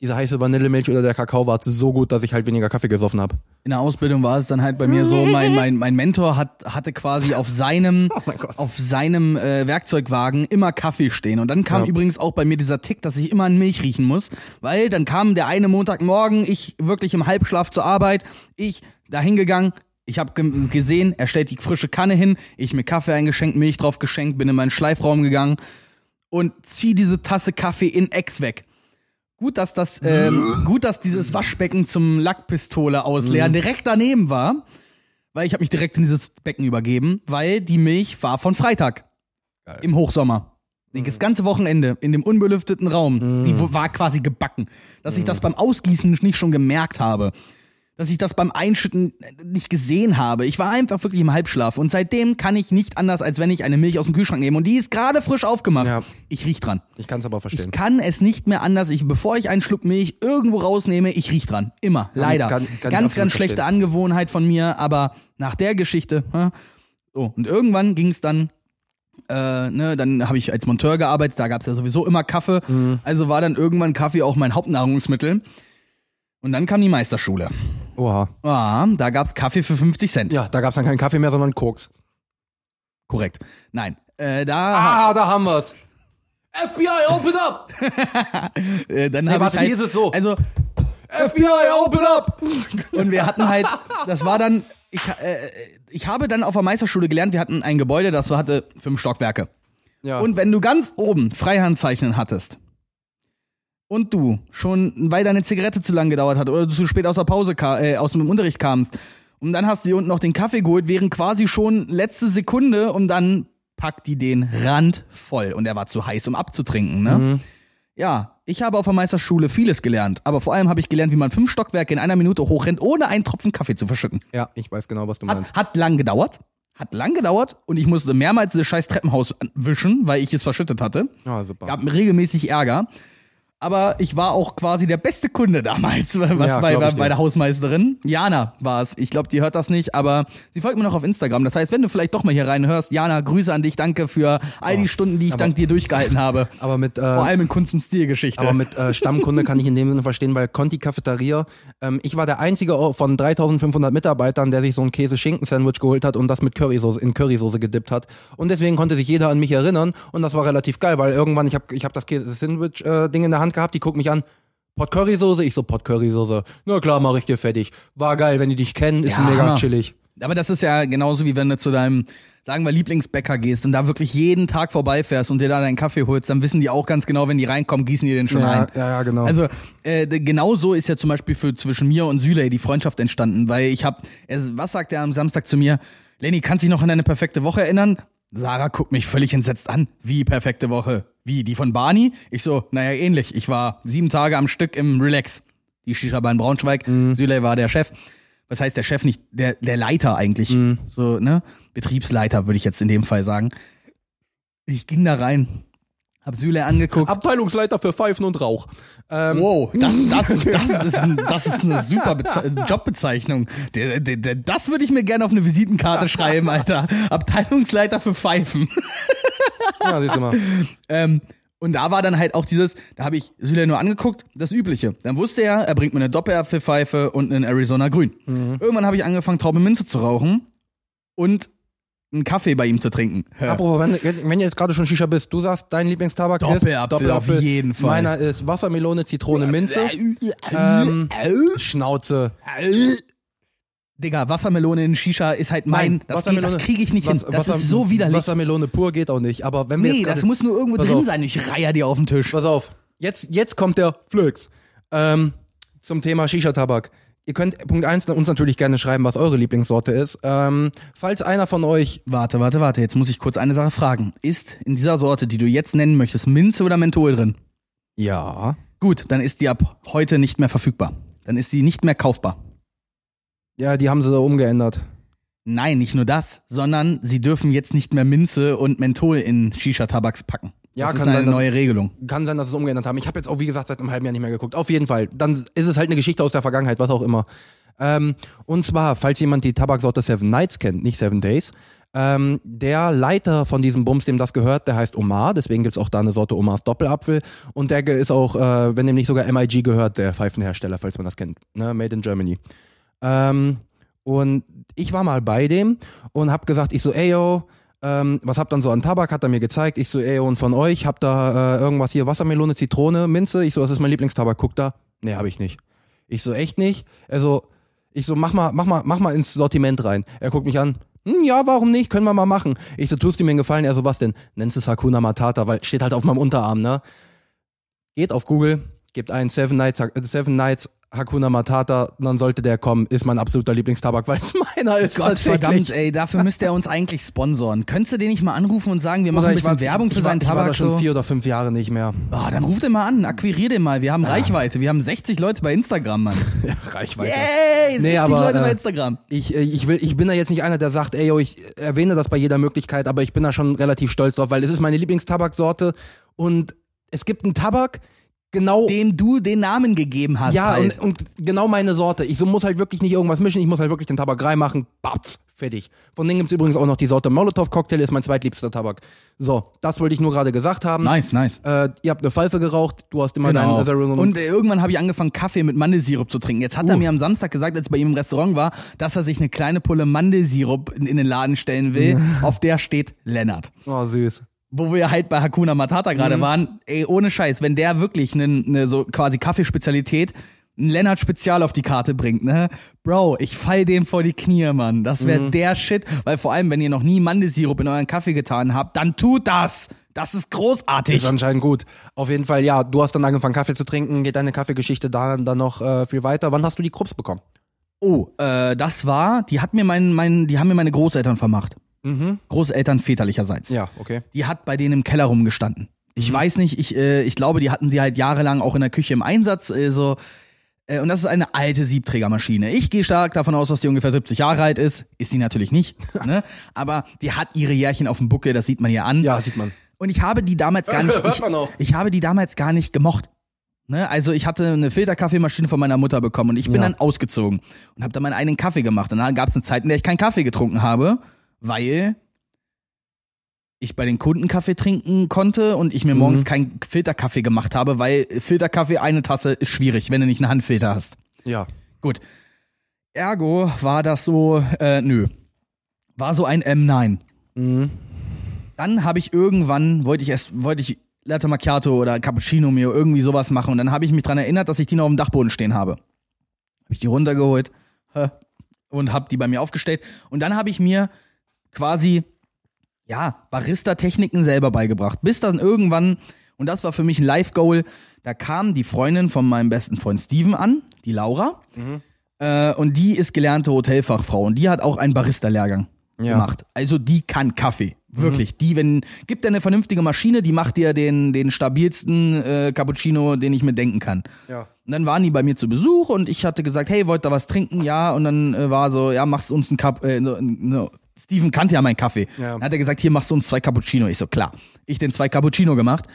S2: Diese heiße Vanillemilch oder der Kakao war so gut, dass ich halt weniger Kaffee gesoffen habe.
S1: In der Ausbildung war es dann halt bei mir so, mein, mein, mein Mentor hat, hatte quasi auf seinem,
S2: Oh
S1: auf seinem äh, Werkzeugwagen immer Kaffee stehen. Und dann kam
S2: Ja.
S1: übrigens auch bei mir dieser Tick, dass ich immer an Milch riechen muss, weil dann kam der eine Montagmorgen, ich wirklich im Halbschlaf zur Arbeit, ich da hingegangen, ich habe ge gesehen, er stellt die frische Kanne hin, ich mir Kaffee eingeschenkt, Milch drauf geschenkt, bin in meinen Schleifraum gegangen und zieh diese Tasse Kaffee in Ex weg. Gut, dass das, ähm, gut, dass dieses Waschbecken zum Lackpistole ausleeren direkt daneben war, weil ich habe mich direkt in dieses Becken übergeben, weil die Milch war von Freitag
S2: Geil.
S1: im Hochsommer. Das ganze Wochenende in dem unbelüfteten Raum, die wo- war quasi gebacken. Dass ich das beim Ausgießen nicht schon gemerkt habe. Dass ich das beim Einschütten nicht gesehen habe. Ich war einfach wirklich im Halbschlaf. Und seitdem kann ich nicht anders, als wenn ich eine Milch aus dem Kühlschrank nehme. Und die ist gerade frisch aufgemacht.
S2: Ja.
S1: Ich riech dran.
S2: Ich kann es aber
S1: Ich
S2: verstehen.
S1: kann es nicht mehr anders. Ich, bevor ich einen Schluck Milch irgendwo rausnehme, ich riech dran. Immer. Leider.
S2: kann- kann ich
S1: ganz, ganz schlechte
S2: verstehen.
S1: Angewohnheit von mir, aber nach der Geschichte. So, und irgendwann ging es dann. Äh, ne, dann habe ich als Monteur gearbeitet, da gab es ja sowieso immer Kaffee.
S2: Mhm.
S1: Also war dann irgendwann Kaffee auch mein Hauptnahrungsmittel. Und dann kam die Meisterschule.
S2: Oha.
S1: Ah, da gab es Kaffee für 50 Cent.
S2: Ja, da gab es dann keinen Kaffee mehr, sondern Koks.
S1: Korrekt. Nein. Äh, da
S2: Ah, da haben wir's. FBI, open up!
S1: äh, dann
S2: Nee,
S1: ich
S2: warte,
S1: halt,
S2: wie ist es so?
S1: Also,
S2: FBI, open up!
S1: Und wir hatten halt, das war dann, ich, äh, ich habe dann auf der Meisterschule gelernt, wir hatten ein Gebäude, das so hatte fünf Stockwerke.
S2: Ja.
S1: Und wenn du ganz oben Freihandzeichnen hattest und du schon, weil deine Zigarette zu lang gedauert hat oder du zu spät aus der Pause, äh, aus dem Unterricht kamst und dann hast du dir unten noch den Kaffee geholt, wären quasi schon letzte Sekunde und dann packt die den Rand voll und er war zu heiß, um abzutrinken, ne?
S2: Mhm.
S1: Ja, ich habe auf der Meisterschule vieles gelernt, aber vor allem habe ich gelernt, wie man fünf Stockwerke in einer Minute hochrennt, ohne einen Tropfen Kaffee zu verschütten.
S2: ja, ich weiß genau, was du meinst.
S1: Hat, hat lang gedauert. Hat lang gedauert und ich musste mehrmals dieses scheiß Treppenhaus wischen, weil ich es verschüttet hatte.
S2: Ja, super.
S1: Gab mir regelmäßig Ärger. Aber ich war auch quasi der beste Kunde damals, was
S2: Ja,
S1: bei, bei, bei der Hausmeisterin. Jana war es. Ich glaube, die hört das nicht, aber sie folgt mir noch auf Instagram. Das heißt, wenn du vielleicht doch mal hier reinhörst, Jana, Grüße an dich, danke für all die Stunden, die ich dank dir durchgehalten habe.
S2: aber mit,
S1: Vor
S2: äh,
S1: allem in Kunst- und Stilgeschichte.
S2: aber mit äh, Stammkunde kann ich in dem Sinne verstehen, weil Conti Cafeteria, ähm, ich war der einzige von 3500 Mitarbeitern, der sich so ein Käse-Schinken-Sandwich geholt hat und das mit Currysoße, in Currysoße gedippt hat. Und deswegen konnte sich jeder an mich erinnern und das war relativ geil, weil irgendwann, ich habe ich hab das Käse-Sandwich-Ding in der Hand gehabt, die guckt mich an, Pot Currysoße, ich so Pot Currysoße. Na klar, mach ich dir fertig. War geil, wenn die dich kennen, ist
S1: Ja,
S2: mega
S1: Hammer.
S2: chillig.
S1: Aber das ist ja genauso wie wenn du zu deinem, sagen wir, Lieblingsbäcker gehst und da wirklich jeden Tag vorbeifährst und dir da deinen Kaffee holst, dann wissen die auch ganz genau, wenn die reinkommen, gießen die den schon
S2: Ja,
S1: ein.
S2: ja, ja, genau.
S1: Also äh, genau so ist ja zum Beispiel für zwischen mir und Süley die Freundschaft entstanden, weil ich hab, er, was sagt er am Samstag zu mir? Lenny, kannst du dich noch an deine perfekte Woche erinnern? Sarah guckt mich völlig entsetzt an. Wie perfekte Woche? Wie, die von Barney? Ich so, naja, ähnlich. Ich war sieben Tage am Stück im Relax. Die Shisha-Bar in Braunschweig.
S2: Mhm.
S1: Süley war der Chef. Was heißt der Chef nicht? Der, der Leiter eigentlich.
S2: Mhm.
S1: So, ne? Betriebsleiter würde ich jetzt in dem Fall sagen. Ich ging da rein, hab Süley angeguckt.
S2: Abteilungsleiter für Pfeifen und Rauch. Ähm,
S1: Wow, das, das, das, ist, ein, das ist eine super Beze Jobbezeichnung. Der, der, der, das würde ich mir gerne auf eine Visitenkarte schreiben, Alter. Abteilungsleiter für Pfeifen.
S2: Ja, siehst du mal.
S1: Ähm, und da war dann halt auch dieses, da habe ich Süle nur angeguckt, das Übliche. Dann wusste er, er bringt mir eine Doppelapfelpfeife und einen Arizona Grün. Irgendwann habe ich angefangen, Traube Minze zu rauchen und einen Kaffee bei ihm zu trinken.
S2: Apropos, wenn, wenn du jetzt gerade schon Shisha bist, du sagst, dein Lieblingstabak
S1: Doppelapfel,
S2: ist
S1: auf jeden Fall.
S2: Meiner ist Wassermelone, Zitrone, Minze. ähm, Schnauze.
S1: Digga, Wassermelone in Shisha ist halt mein,
S2: Nein,
S1: das, geht, das kriege ich nicht
S2: Was-
S1: hin. Das
S2: Wasser-
S1: ist so widerlich.
S2: Wassermelone pur geht auch nicht. Aber wenn wir
S1: nee,
S2: jetzt
S1: das
S2: gerade-
S1: muss nur irgendwo drin
S2: auf.
S1: sein. Ich reihe dir auf den Tisch.
S2: Pass auf. Jetzt, jetzt kommt der Flöx. Ähm, zum Thema Shisha-Tabak. Ihr könnt Punkt 1 uns natürlich gerne schreiben, was eure Lieblingssorte ist. Ähm, falls einer von euch.
S1: Warte, warte, warte. Jetzt muss ich kurz eine Sache fragen. Ist in dieser Sorte, die du jetzt nennen möchtest, Minze oder Menthol drin?
S2: Ja.
S1: Gut, dann ist die ab heute nicht mehr verfügbar. Dann ist sie nicht mehr kaufbar.
S2: Ja, die haben sie da umgeändert.
S1: Nein, nicht nur das, sondern sie dürfen jetzt nicht mehr Minze und Menthol in Shisha-Tabaks packen.
S2: Ja,
S1: das ist
S2: kann
S1: eine
S2: sein, dass-
S1: neue Regelung.
S2: Kann sein, dass sie es umgeändert haben. Ich habe jetzt auch, wie gesagt, seit einem halben Jahr nicht mehr geguckt. Auf jeden Fall. Dann ist es halt eine Geschichte aus der Vergangenheit, was auch immer. Ähm, und zwar, falls jemand die Tabaksorte Seven Nights kennt, nicht Seven Days, ähm, der Leiter von diesem Bums, dem das gehört, der heißt Omar, deswegen gibt's auch da eine Sorte Omars Doppelapfel. Und der ist auch, äh, wenn dem nicht sogar MIG gehört, der Pfeifenhersteller, falls man das kennt. Ne? Made in Germany. Ähm, und ich war mal bei dem und hab gesagt, ich so, ey yo, ähm, was habt ihr dann so an Tabak? Hat er mir gezeigt. Ich so, ey und von euch, habt ihr äh, irgendwas hier, Wassermelone, Zitrone, Minze? Ich so, das ist mein Lieblingstabak, guck da. Nee, hab ich nicht. Ich so, echt nicht? Also, ich so, mach mal, mach mal, mach mal ins Sortiment rein. Er guckt mich an. Hm, ja, warum nicht? Können wir mal machen. Ich so, tust du mir einen Gefallen? Er so, was denn? Nennst es Hakuna Matata, weil steht halt auf meinem Unterarm, ne? Geht auf Google, gebt ein Seven Nights, äh, Seven Nights Hakuna Matata, dann sollte der kommen. Ist mein absoluter Lieblingstabak, weil es meiner ist.
S1: Gott verdammt, ey, dafür müsste er uns eigentlich sponsoren. Könntest du den nicht mal anrufen und sagen, wir machen ein
S2: ich
S1: bisschen
S2: war-
S1: Werbung
S2: ich,
S1: für
S2: ich war,
S1: seinen
S2: Ich war da
S1: Tabak?
S2: schon
S1: So?
S2: vier oder fünf Jahre nicht mehr.
S1: Ah, dann ruf den mal an, akquirier den mal. Wir haben Reichweite, wir haben 60 Leute bei Instagram, Mann.
S2: Ja, Reichweite.
S1: Yay, 60
S2: Nee, aber,
S1: Leute bei
S2: äh,
S1: Instagram.
S2: Ich, äh, ich, will, ich bin da jetzt nicht einer, der sagt, ey, yo, ich erwähne das bei jeder Möglichkeit, aber ich bin da schon relativ stolz drauf, weil es ist meine Lieblingstabaksorte und es gibt einen Tabak, genau.
S1: Dem du den Namen gegeben hast.
S2: ja,
S1: halt.
S2: und, und genau meine Sorte. Ich so muss halt wirklich nicht irgendwas mischen, ich muss halt wirklich den Tabak reinmachen, batz, fertig. Von denen gibt's übrigens auch noch die Sorte Molotov Cocktail, ist mein zweitliebster Tabak. So, das wollte ich nur gerade gesagt haben.
S1: nice, nice.
S2: Äh, ihr habt eine Pfeife geraucht, du hast immer
S1: Genau.
S2: deinen Azarillo-
S1: Und äh, irgendwann habe ich angefangen, Kaffee mit Mandelsirup zu trinken. Jetzt hat er
S2: Uh.
S1: mir am Samstag gesagt, als ich bei ihm im Restaurant war, dass er sich eine kleine Pulle Mandelsirup in, in den Laden stellen will. Auf der steht Lennart.
S2: Oh, süß.
S1: Wo wir halt bei Hakuna Matata gerade
S2: Mhm.
S1: waren, ey, ohne Scheiß, wenn der wirklich eine ne, so quasi Kaffeespezialität ein Lennart Spezial auf die Karte bringt, ne? Bro, ich fall dem vor die Knie, Mann. Das wäre
S2: Mhm.
S1: der Shit, weil vor allem, wenn ihr noch nie Mandelsirup in euren Kaffee getan habt, dann tut das. Das ist großartig.
S2: Ist anscheinend gut. Auf jeden Fall, ja, du hast dann angefangen, Kaffee zu trinken, geht deine Kaffeegeschichte da dann noch äh, viel weiter. Wann hast du die Krups bekommen?
S1: Oh, äh, das war, die hat mir mein, mein, die haben mir meine Großeltern vermacht.
S2: Mhm.
S1: Großeltern väterlicherseits.
S2: Ja, okay.
S1: Die hat bei denen im Keller rumgestanden. Ich weiß nicht, ich, äh, ich glaube, die hatten sie halt jahrelang auch in der Küche im Einsatz. Äh, so. Äh, und das ist eine alte Siebträgermaschine. Ich gehe stark davon aus, dass die ungefähr 70 Jahre alt ist. Ist sie natürlich nicht. ne? Aber die hat ihre Jährchen auf dem Buckel, das sieht man ihr an.
S2: Ja, sieht man.
S1: Und ich habe die damals gar nicht. Ich, ich habe die damals gar nicht gemocht. Ne? Also ich hatte eine Filterkaffeemaschine von meiner Mutter bekommen und ich bin
S2: Ja.
S1: dann ausgezogen und habe dann meinen eigenen Kaffee gemacht. Und dann gab es eine Zeit, in der ich keinen Kaffee getrunken habe, weil ich bei den Kunden Kaffee trinken konnte und ich mir morgens
S2: Mhm.
S1: keinen Filterkaffee gemacht habe, weil Filterkaffee eine Tasse ist schwierig, wenn du nicht einen Handfilter hast.
S2: Ja.
S1: Gut. Ergo war das so, äh, nö. War so ein M9.
S2: Mhm.
S1: Dann habe ich irgendwann, wollte ich erst, wollte ich Latte Macchiato oder Cappuccino mir irgendwie sowas machen und dann habe ich mich dran erinnert, dass ich die noch auf dem Dachboden stehen habe. Habe ich die runtergeholt und habe die bei mir aufgestellt und dann habe ich mir quasi ja, Barista-Techniken selber beigebracht. Bis dann irgendwann, und das war für mich ein Live-Goal, da kam die Freundin von meinem besten Freund Steven an, die Laura. Äh, und die ist gelernte Hotelfachfrau und die hat auch einen Barista-Lehrgang
S2: Ja.
S1: gemacht. Also die kann Kaffee. Wirklich. Die, wenn, gibt dir eine vernünftige Maschine, die macht dir den, den stabilsten äh, Cappuccino, den ich mir denken kann.
S2: Ja.
S1: Und dann waren die bei mir zu Besuch und ich hatte gesagt, hey, wollt ihr was trinken? Ja. Und dann äh, war so, ja, machst uns einen Cup, äh, no, no. Steven kannte ja meinen Kaffee.
S2: Ja.
S1: Dann hat er gesagt, hier machst du uns zwei Cappuccino. Ich so, klar. Ich den zwei Cappuccino gemacht.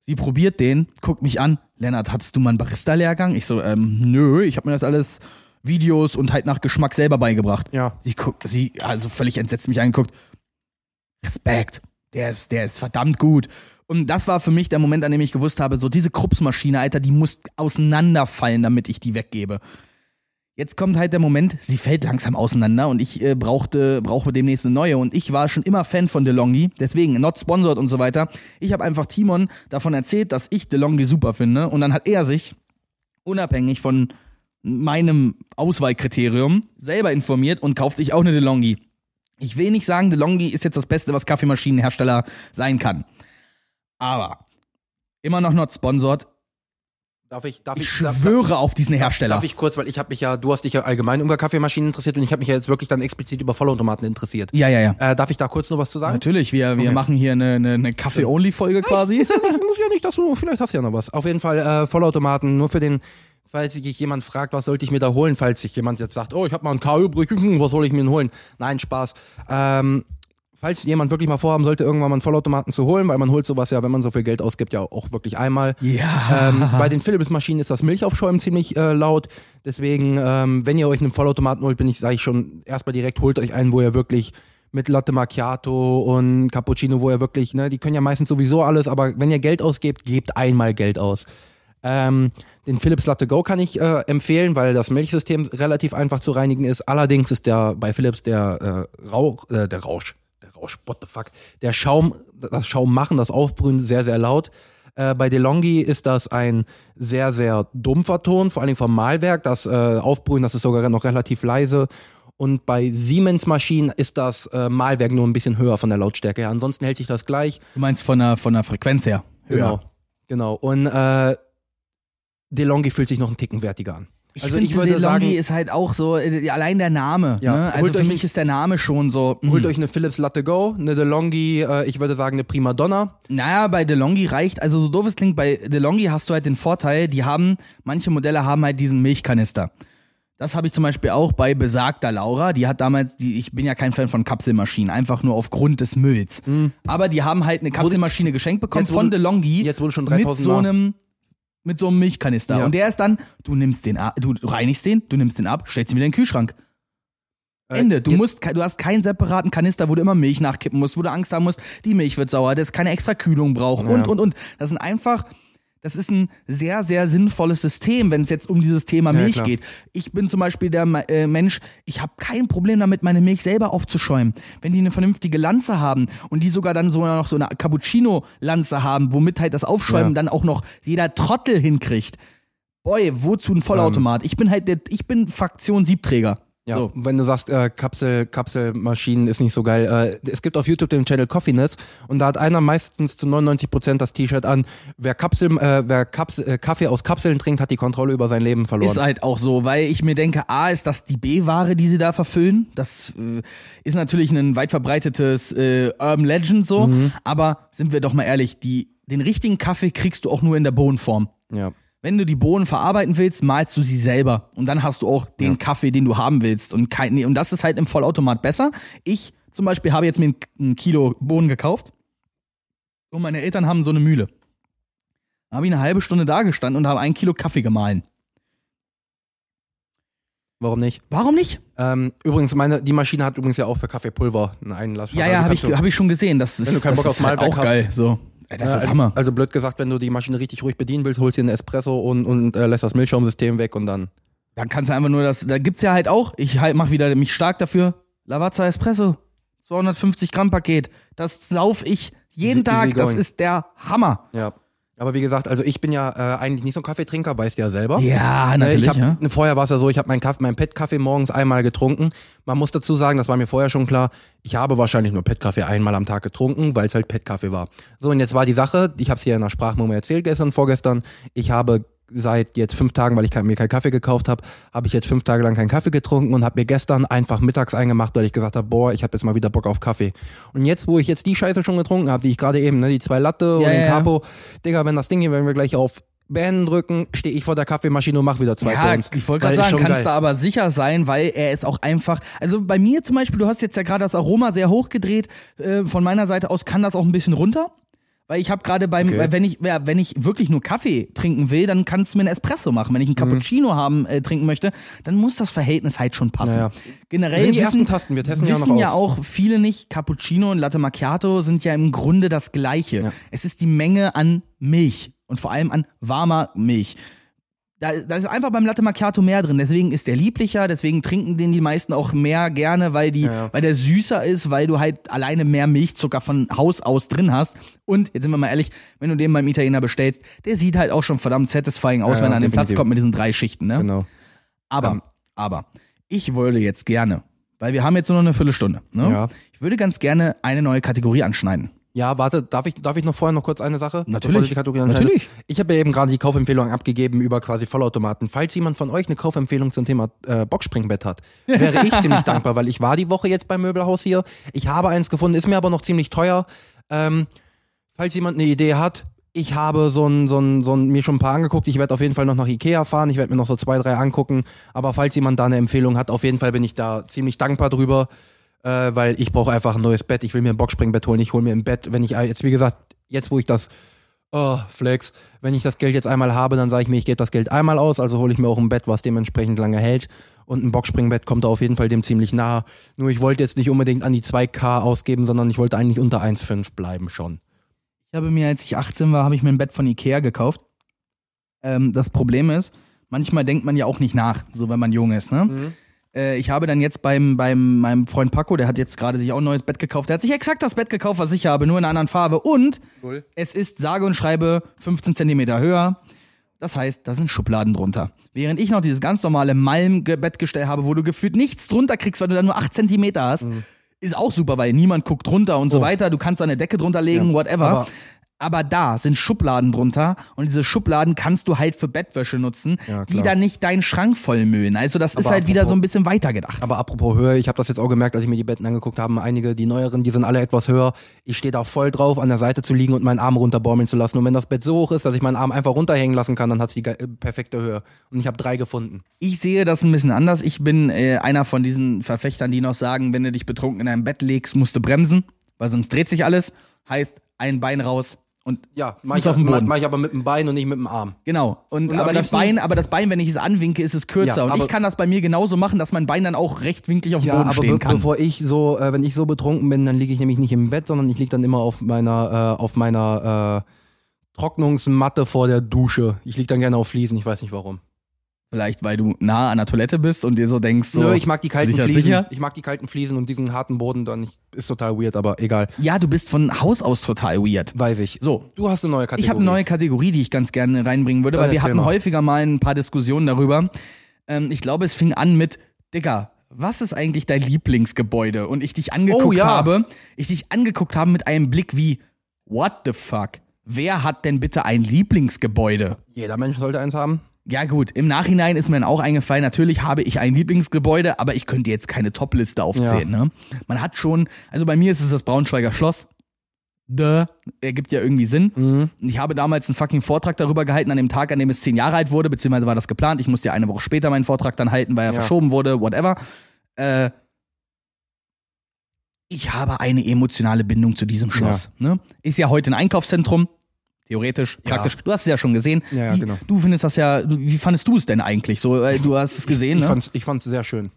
S1: Sie probiert den, guckt mich an. Lennart, hattest du mal einen Barista-Lehrgang? Ich so, ähm, nö, ich habe mir das alles Videos und halt nach Geschmack selber beigebracht.
S2: Ja.
S1: Sie guckt, sie, also völlig entsetzt mich angeguckt. Respekt. Der ist, der ist verdammt gut. Und das war für mich der Moment, an dem ich gewusst habe, so diese Krupsmaschine, Alter, die muss auseinanderfallen, damit ich die weggebe. Jetzt kommt halt der Moment, sie fällt langsam auseinander und ich äh, brauchte, brauche demnächst eine neue. Und ich war schon immer Fan von DeLonghi, deswegen not sponsored und so weiter. Ich habe einfach Timon davon erzählt, dass ich DeLonghi super finde. Und dann hat er sich, unabhängig von meinem Auswahlkriterium selber informiert und kauft sich auch eine DeLonghi. Ich will nicht sagen, DeLonghi ist jetzt das Beste, was Kaffeemaschinenhersteller sein kann. Aber immer noch not sponsored.
S2: Darf ich, darf
S1: Ich
S2: ich, darf,
S1: schwöre auf diesen Hersteller.
S2: Darf ich kurz, weil ich habe mich ja, du hast dich ja allgemein über Kaffeemaschinen interessiert und ich habe mich ja jetzt wirklich dann explizit über Vollautomaten interessiert.
S1: ja, ja, ja.
S2: Äh, darf ich da kurz noch was zu sagen?
S1: Natürlich, wir, wir
S2: Okay.
S1: machen hier eine, eine, eine Kaffee-Only-Folge quasi.
S2: Ich muss ja nicht, dass du, vielleicht hast du ja noch was. Auf jeden Fall äh, Vollautomaten, nur für den, falls sich jemand fragt, was sollte ich mir da holen, falls sich jemand jetzt sagt, oh, ich habe mal ein K übrig, hm, was soll ich mir denn holen? Nein, Spaß. Ähm, falls jemand wirklich mal vorhaben sollte, irgendwann mal einen Vollautomaten zu holen, weil man holt sowas ja, wenn man so viel Geld ausgibt, ja auch wirklich einmal.
S1: Ja.
S2: Ähm, bei den Philips-Maschinen ist das Milchaufschäumen ziemlich äh, laut. Deswegen, ähm, wenn ihr euch einen Vollautomaten holt, bin ich, sage ich schon, erstmal direkt holt euch einen, wo ihr wirklich mit Latte Macchiato und Cappuccino, wo ihr wirklich, ne, die können ja meistens sowieso alles, aber wenn ihr Geld ausgebt, gebt einmal Geld aus. Ähm, den Philips Latte Go kann ich äh, empfehlen, weil das Milchsystem relativ einfach zu reinigen ist. Allerdings ist der bei Philips der äh, Rauch, äh, der Rausch, Rausch, what the fuck, der Schaum, das Schaum machen, das Aufbrühen sehr, sehr laut. Äh, bei DeLonghi ist das ein sehr, sehr dumpfer Ton, vor allen Dingen vom Mahlwerk. Das äh, Aufbrühen, das ist sogar noch relativ leise. Und bei Siemens-Maschinen ist das äh, Mahlwerk nur ein bisschen höher von der Lautstärke her. Ansonsten hält sich das gleich.
S1: Du meinst von der, von der Frequenz her.
S2: Genau. Genau. Und äh, DeLonghi fühlt sich noch einen Ticken wertiger an.
S1: Ich
S2: Also
S1: finde,
S2: ich würde sagen-
S1: ist halt auch so, äh, allein der Name.
S2: Ja,
S1: ne? Also für mich ist der Name schon so. mh.
S2: Holt euch eine Philips Latte Go, eine DeLonghi, äh, ich würde sagen eine Prima Donna.
S1: Naja, bei DeLonghi reicht, also so doof es klingt, bei DeLonghi hast du halt den Vorteil, die haben, manche Modelle haben halt diesen Milchkanister. Das habe ich zum Beispiel auch bei besagter Laura. Die hat damals, die, ich bin ja kein Fan von Kapselmaschinen, einfach nur aufgrund des Mülls. Aber die haben halt eine Kapselmaschine geschenkt bekommen
S2: Jetzt,
S1: von DeLonghi
S2: jetzt, du schon
S1: mit
S2: 3000
S1: so
S2: Mal-
S1: einem mit so einem Milchkanister.
S2: Ja.
S1: Und der ist dann, du nimmst den, ab- du reinigst den, du nimmst den ab, stellst ihn wieder in den Kühlschrank.
S2: Äh,
S1: Ende. Du musst, du hast keinen separaten Kanister, wo du immer Milch nachkippen musst, wo du Angst haben musst, die Milch wird sauer, das keine extra Kühlung braucht
S2: Ja.
S1: und und und. Das sind einfach, das ist ein sehr sehr sinnvolles System, wenn es jetzt um dieses Thema
S2: Ja,
S1: Milch
S2: klar.
S1: geht. Ich bin zum Beispiel der äh, Mensch, ich habe kein Problem damit, meine Milch selber aufzuschäumen. Wenn die eine vernünftige Lanze haben und die sogar dann sogar noch so eine Cappuccino-Lanze haben, womit halt das Aufschäumen
S2: Ja.
S1: dann auch noch jeder Trottel hinkriegt. Boy, wozu ein Vollautomat? ich bin halt der, ich bin Fraktion Siebträger.
S2: Ja,
S1: So.
S2: wenn du sagst, äh, Kapsel, Kapselmaschinen ist nicht so geil. Äh, es gibt auf YouTube den Channel Coffeeness und da hat einer meistens zu 99% das T-Shirt an. Wer, Kapsel, äh, wer Kapsel, äh, Kaffee aus Kapseln trinkt, hat die Kontrolle über sein Leben verloren.
S1: Ist halt auch so, weil ich mir denke, A, ist das die B-Ware, die sie da verfüllen. Das äh, ist natürlich ein weit verbreitetes äh, Urban Legend so,
S2: Mhm.
S1: aber sind wir doch mal ehrlich, die, den richtigen Kaffee kriegst du auch nur in der Bohnenform.
S2: ja.
S1: Wenn du die Bohnen verarbeiten willst, malst du sie selber. Und dann hast du auch den Kaffee, den du haben willst. Und, kein, nee, und das ist halt im Vollautomat besser. Ich zum Beispiel habe jetzt mir ein, Kilo Bohnen gekauft. Und meine Eltern haben so eine Mühle. Da habe ich eine halbe Stunde da gestanden und habe ein Kilo Kaffee gemahlen.
S2: Warum nicht?
S1: Warum nicht?
S2: Ähm, übrigens, meine, die Maschine hat übrigens ja auch für Kaffeepulver einen Einlass.
S1: Ja, ja, habe ich, hab ich schon gesehen. Das ist,
S2: Wenn du keinen
S1: das
S2: Bock
S1: ist
S2: auf
S1: halt
S2: Malwerk
S1: auch
S2: hast.
S1: geil. So. Das ist
S2: also,
S1: Hammer.
S2: Also blöd gesagt, wenn du die Maschine richtig ruhig bedienen willst, holst dir einen Espresso und, und äh, lässt das Milchschaumsystem weg und dann.
S1: Dann kannst du einfach nur das, da gibt's ja halt auch, ich halt mach wieder mich stark dafür, Lavazza Espresso, 250 Gramm Paket. Das sauf ich jeden
S2: Easy
S1: Tag, das
S2: going.
S1: ist der Hammer.
S2: Ja. Aber wie gesagt, also ich bin ja äh, eigentlich nicht so ein Kaffeetrinker, weißt du ja selber.
S1: Ja,
S2: Ne,
S1: natürlich.
S2: ich hab,
S1: ja.
S2: Vorher war es ja so, ich habe meinen Kaffee, meinen Pet-Kaffee morgens einmal getrunken. Man muss dazu sagen, das war mir vorher schon klar, ich habe wahrscheinlich nur Pet-Kaffee einmal am Tag getrunken, weil es halt Pet-Kaffee war. So, und jetzt war die Sache, ich habe es hier in der Sprachmemo erzählt gestern, vorgestern, ich habe seit jetzt fünf Tagen, weil ich mir keinen Kaffee gekauft habe, habe ich jetzt fünf Tage lang keinen Kaffee getrunken und habe mir gestern einfach mittags eingemacht, weil ich gesagt habe, boah, ich habe jetzt mal wieder Bock auf Kaffee. Und jetzt, wo ich jetzt die Scheiße schon getrunken habe, die ich gerade eben, ne, die zwei Latte und
S1: Ja,
S2: den
S1: ja.
S2: Capo, Digga, wenn das Ding hier, wenn wir gleich auf Beenden drücken, stehe ich vor der Kaffeemaschine und mach wieder zwei
S1: Ja,
S2: uns.
S1: ich wollte gerade sagen, kannst du
S2: geil.
S1: aber sicher sein, weil er ist auch einfach. Also bei mir zum Beispiel, du hast jetzt ja gerade das Aroma sehr hochgedreht. Äh, von meiner Seite aus kann das auch ein bisschen runter. Weil ich habe gerade beim,
S2: Okay.
S1: wenn ich, ja, wenn ich wirklich nur Kaffee trinken will, dann kannst du mir einen Espresso machen. Wenn ich einen
S2: Mhm.
S1: Cappuccino haben äh, trinken möchte, dann muss das Verhältnis halt schon passen.
S2: Naja.
S1: Generell
S2: sind die
S1: wissen,
S2: ersten Tasten, wir testen ja
S1: wissen
S2: noch
S1: ja auch viele nicht, Cappuccino und Latte Macchiato sind ja im Grunde das Gleiche.
S2: Ja.
S1: Es ist die Menge an Milch und vor allem an warmer Milch. Da, da ist einfach beim Latte Macchiato mehr drin. Deswegen ist der lieblicher, deswegen trinken den die meisten auch mehr gerne, weil, die,
S2: Ja.
S1: weil der süßer ist, weil du halt alleine mehr Milchzucker von Haus aus drin hast. Und jetzt sind wir mal ehrlich, wenn du den beim Italiener bestellst, der sieht halt auch schon verdammt satisfying aus,
S2: Ja,
S1: wenn er an den Platz kommt mit diesen drei Schichten. Ne?
S2: Genau.
S1: Aber,
S2: Ähm.
S1: aber, ich würde jetzt gerne, weil wir haben jetzt nur noch eine Viertelstunde, ne?
S2: Ja.
S1: Ich würde ganz gerne eine neue Kategorie anschneiden.
S2: Ja, warte, darf ich, darf ich noch vorher noch kurz eine Sache?
S1: Natürlich. Natürlich.
S2: Ich habe ja eben gerade die Kaufempfehlung abgegeben über quasi Vollautomaten. Falls jemand von euch eine Kaufempfehlung zum Thema äh, Boxspringbett hat, wäre ich ziemlich dankbar, weil ich war die Woche jetzt beim Möbelhaus hier. Ich habe eins gefunden, ist mir aber noch ziemlich teuer. Ähm, falls jemand eine Idee hat, ich habe so ein, so ein, so ein, mir schon ein paar angeguckt. Ich werde auf jeden Fall noch nach Ikea fahren. Ich werde mir noch so zwei, drei angucken. Aber falls jemand da eine Empfehlung hat, auf jeden Fall bin ich da ziemlich dankbar drüber, äh, weil ich brauche einfach ein neues Bett. Ich will mir ein Boxspringbett holen. Ich hole mir ein Bett, wenn ich äh, jetzt, wie gesagt, jetzt wo ich das, oh, Flex, wenn ich das Geld jetzt einmal habe, dann sage ich mir, ich gebe das Geld einmal aus. Also hole ich mir auch ein Bett, was dementsprechend lange hält. Und ein Boxspringbett kommt da auf jeden Fall dem ziemlich nah. Nur ich wollte jetzt nicht unbedingt an die 2K ausgeben, sondern ich wollte eigentlich unter 1,5 bleiben schon.
S1: Ich habe mir, als ich 18 war, habe ich mir ein Bett von Ikea gekauft. Ähm, das Problem ist, manchmal denkt man ja auch nicht nach, so wenn man jung ist, ne?
S2: Mhm.
S1: Äh, ich habe dann jetzt beim, beim meinem Freund Paco, der hat jetzt gerade sich auch ein neues Bett gekauft. Der hat sich exakt das Bett gekauft, was ich habe, nur in einer anderen Farbe. Und
S2: Cool.
S1: es ist sage und schreibe 15 Zentimeter höher. Das heißt, da sind Schubladen drunter. Während ich noch dieses ganz normale Malm-Bettgestell habe, wo du gefühlt nichts drunter kriegst, weil du da nur 8 Zentimeter hast, ist auch super, weil niemand guckt drunter und so
S2: Mhm. Oh.
S1: weiter. Du kannst da eine Decke drunter legen,
S2: Ja,
S1: whatever.
S2: aber-
S1: Aber da sind Schubladen drunter und diese Schubladen kannst du halt für Bettwäsche nutzen,
S2: Ja,
S1: die dann nicht deinen Schrank vollmüllen. Also das ist
S2: Aber
S1: halt wieder
S2: apropos-
S1: so ein bisschen weitergedacht.
S2: Aber apropos Höhe, ich habe das jetzt auch gemerkt, als ich mir die Betten angeguckt habe. Einige, die neueren, die sind alle etwas höher. Ich stehe da voll drauf, an der Seite zu liegen und meinen Arm runterbaumeln zu lassen. Und wenn das Bett so hoch ist, dass ich meinen Arm einfach runterhängen lassen kann, dann hat die ge- äh, perfekte Höhe. Und ich habe drei gefunden.
S1: Ich sehe das ein bisschen anders. Ich bin äh, einer von diesen Verfechtern, die noch sagen, wenn du dich betrunken in ein Bett legst, musst du bremsen, weil sonst dreht sich alles. Heißt, ein Bein raus und
S2: Ja, mach ich,
S1: auf dem Boden.
S2: mach ich aber mit dem Bein und nicht mit dem Arm.
S1: Genau. Und,
S2: Und
S1: aber das Bein, aber das Bein, wenn ich es anwinke, ist es kürzer.
S2: Ja,
S1: und ich kann das bei mir genauso machen, dass mein Bein dann auch rechtwinklig auf dem
S2: Ja,
S1: Boden
S2: aber
S1: stehen kann.
S2: bevor ich so, äh, wenn ich so betrunken bin, dann liege ich nämlich nicht im Bett, sondern ich liege dann immer auf meiner, äh, auf meiner äh, Trocknungsmatte vor der Dusche. Ich liege dann gerne auf Fliesen, ich weiß nicht warum.
S1: Vielleicht, weil du nah an der Toilette bist und dir so denkst, so,
S2: Nö, ich mag die kalten
S1: sicher,
S2: Fliesen.
S1: sicher?
S2: Ich mag die kalten Fliesen und diesen harten Boden dann. Ich, ist total weird, aber egal.
S1: ja, du bist von Haus aus total weird.
S2: Weiß ich.
S1: So,
S2: Du hast eine neue Kategorie.
S1: Ich habe eine neue Kategorie, die ich ganz gerne reinbringen würde,
S2: Dann
S1: weil wir hatten
S2: mal.
S1: häufiger mal ein paar Diskussionen darüber. Ähm, ich glaube, es fing an mit, Digga, was ist eigentlich dein Lieblingsgebäude? Und ich dich angeguckt
S2: Oh, ja.
S1: habe, ich dich angeguckt habe mit einem Blick wie, what the fuck? Wer hat denn bitte ein Lieblingsgebäude?
S2: Jeder Mensch sollte eins haben.
S1: Ja gut, im Nachhinein ist mir dann auch eingefallen, natürlich habe ich ein Lieblingsgebäude, aber ich könnte jetzt keine Top-Liste aufzählen. Ne? Man hat schon, also bei mir ist es das Braunschweiger Schloss. Duh, ergibt ja irgendwie Sinn.
S2: Mhm.
S1: Ich habe damals einen fucking Vortrag darüber gehalten, an dem Tag, an dem es zehn Jahre alt wurde, beziehungsweise war das geplant. Ich musste ja eine Woche später meinen Vortrag dann halten, weil er
S2: Ja.
S1: verschoben wurde, whatever. Äh, ich habe eine emotionale Bindung zu diesem Schloss. Ne? Ist ja heute ein Einkaufszentrum. Theoretisch,
S2: Ja.
S1: praktisch. Du hast es ja schon gesehen.
S2: Ja, ja,
S1: wie,
S2: genau.
S1: Du findest das ja, du- wie fandest du es denn eigentlich? So, äh, du hast es gesehen,
S2: ich,
S1: ne?
S2: ich fand's sehr schön.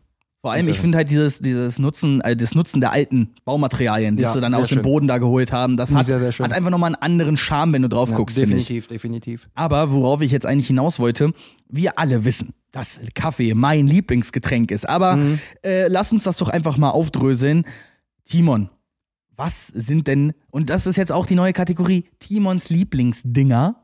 S1: Vor allem, ich finde halt dieses, dieses Nutzen, äh, das Nutzen der alten Baumaterialien, die
S2: Ja,
S1: sie dann aus dem
S2: schön.
S1: Boden da geholt haben, das
S2: Mhm,
S1: hat,
S2: sehr, sehr
S1: hat einfach nochmal einen anderen Charme, wenn du drauf
S2: Ja,
S1: guckst, finde ich.
S2: definitiv, definitiv.
S1: Aber worauf ich jetzt eigentlich hinaus wollte, wir alle wissen, dass Kaffee mein Lieblingsgetränk ist. Aber
S2: Mhm.
S1: äh, lass uns das doch einfach mal aufdröseln. Timon, was sind denn, und das ist jetzt auch die neue Kategorie, Timons Lieblingsdinger.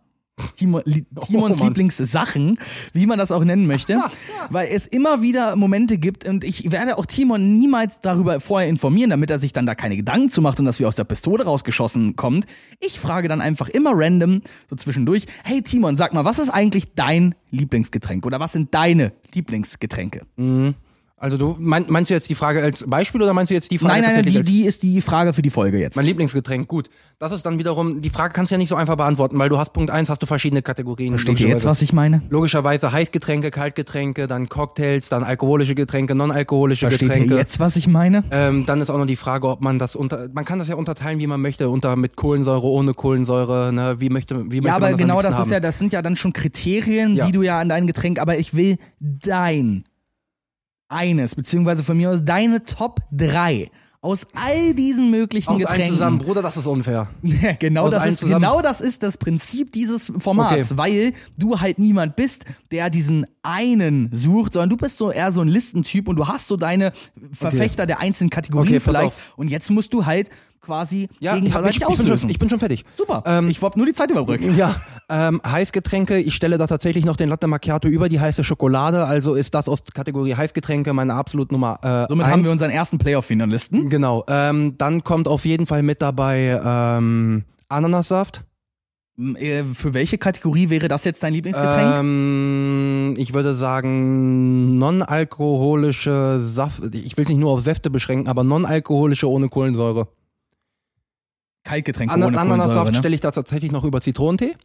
S1: Timo, li, Timons
S2: Oh.
S1: Lieblingssachen, wie man das auch nennen möchte, weil es immer wieder Momente gibt und ich werde auch Timon niemals darüber vorher informieren, damit er sich dann da keine Gedanken zu macht und dass wir aus der Pistole rausgeschossen kommt. Ich frage dann einfach immer random so zwischendurch, hey Timon, sag mal, was ist eigentlich dein Lieblingsgetränk oder was sind deine Lieblingsgetränke?
S2: Also du mein, meinst du jetzt die Frage als Beispiel oder meinst du jetzt die Frage
S1: nein, nein, nein, die, die ist die Frage für die Folge jetzt.
S2: mein Lieblingsgetränk? Gut, das ist dann wiederum die Frage kannst du ja nicht so einfach beantworten, weil du hast Punkt eins, hast du verschiedene Kategorien.
S1: Versteht ihr jetzt, was ich meine?
S2: Logischerweise Heißgetränke, Kaltgetränke, dann Cocktails, dann alkoholische Getränke, non-alkoholische
S1: Versteht
S2: Getränke.
S1: ihr jetzt, was ich meine?
S2: Ähm, dann ist auch noch die Frage, ob man das unter, man kann das ja unterteilen, wie man möchte, unter mit Kohlensäure, ohne Kohlensäure, ne, wie möchte, wie möchte
S1: Ja, aber
S2: man das am
S1: genau
S2: liebsten
S1: das ist
S2: haben?
S1: ja, das sind ja dann schon Kriterien,
S2: Ja.
S1: die du ja an dein Getränk, aber ich will dein eines, beziehungsweise von mir aus deine Top 3 aus all diesen möglichen
S2: Aus
S1: Getränken.
S2: zusammen, Bruder, das ist unfair.
S1: Genau,
S2: Aus
S1: das ist,
S2: zusammen.
S1: genau das ist das Prinzip dieses Formats,
S2: Okay.
S1: weil du halt niemand bist, der diesen einen sucht, sondern du bist so eher so ein Listentyp und du hast so deine Verfechter der einzelnen Kategorien
S2: Okay,
S1: vielleicht.
S2: auf.
S1: Und jetzt musst du halt quasi
S2: Ja,
S1: gegenseitig
S2: ich, ich, bin schon, ich bin schon fertig.
S1: Super.
S2: Ähm,
S1: ich hab nur die Zeit überbrückt.
S2: Ja, ähm, Heißgetränke, ich stelle da tatsächlich noch den Latte Macchiato über die heiße Schokolade, also ist das aus Kategorie Heißgetränke meine absolut Nummer äh,
S1: Somit
S2: eins.
S1: haben wir unseren ersten Playoff-Finalisten.
S2: Genau, ähm, dann kommt auf jeden Fall mit dabei ähm, Ananassaft.
S1: Äh, Für welche Kategorie wäre das jetzt dein Lieblingsgetränk?
S2: Ähm, ich würde sagen, non-alkoholische Saft, ich will es nicht nur auf Säfte beschränken, aber non-alkoholische ohne Kohlensäure.
S1: Kaltgetränke
S2: Ana
S1: ohne
S2: Ananassaft
S1: ne?
S2: stelle ich da tatsächlich noch über Zitronentee.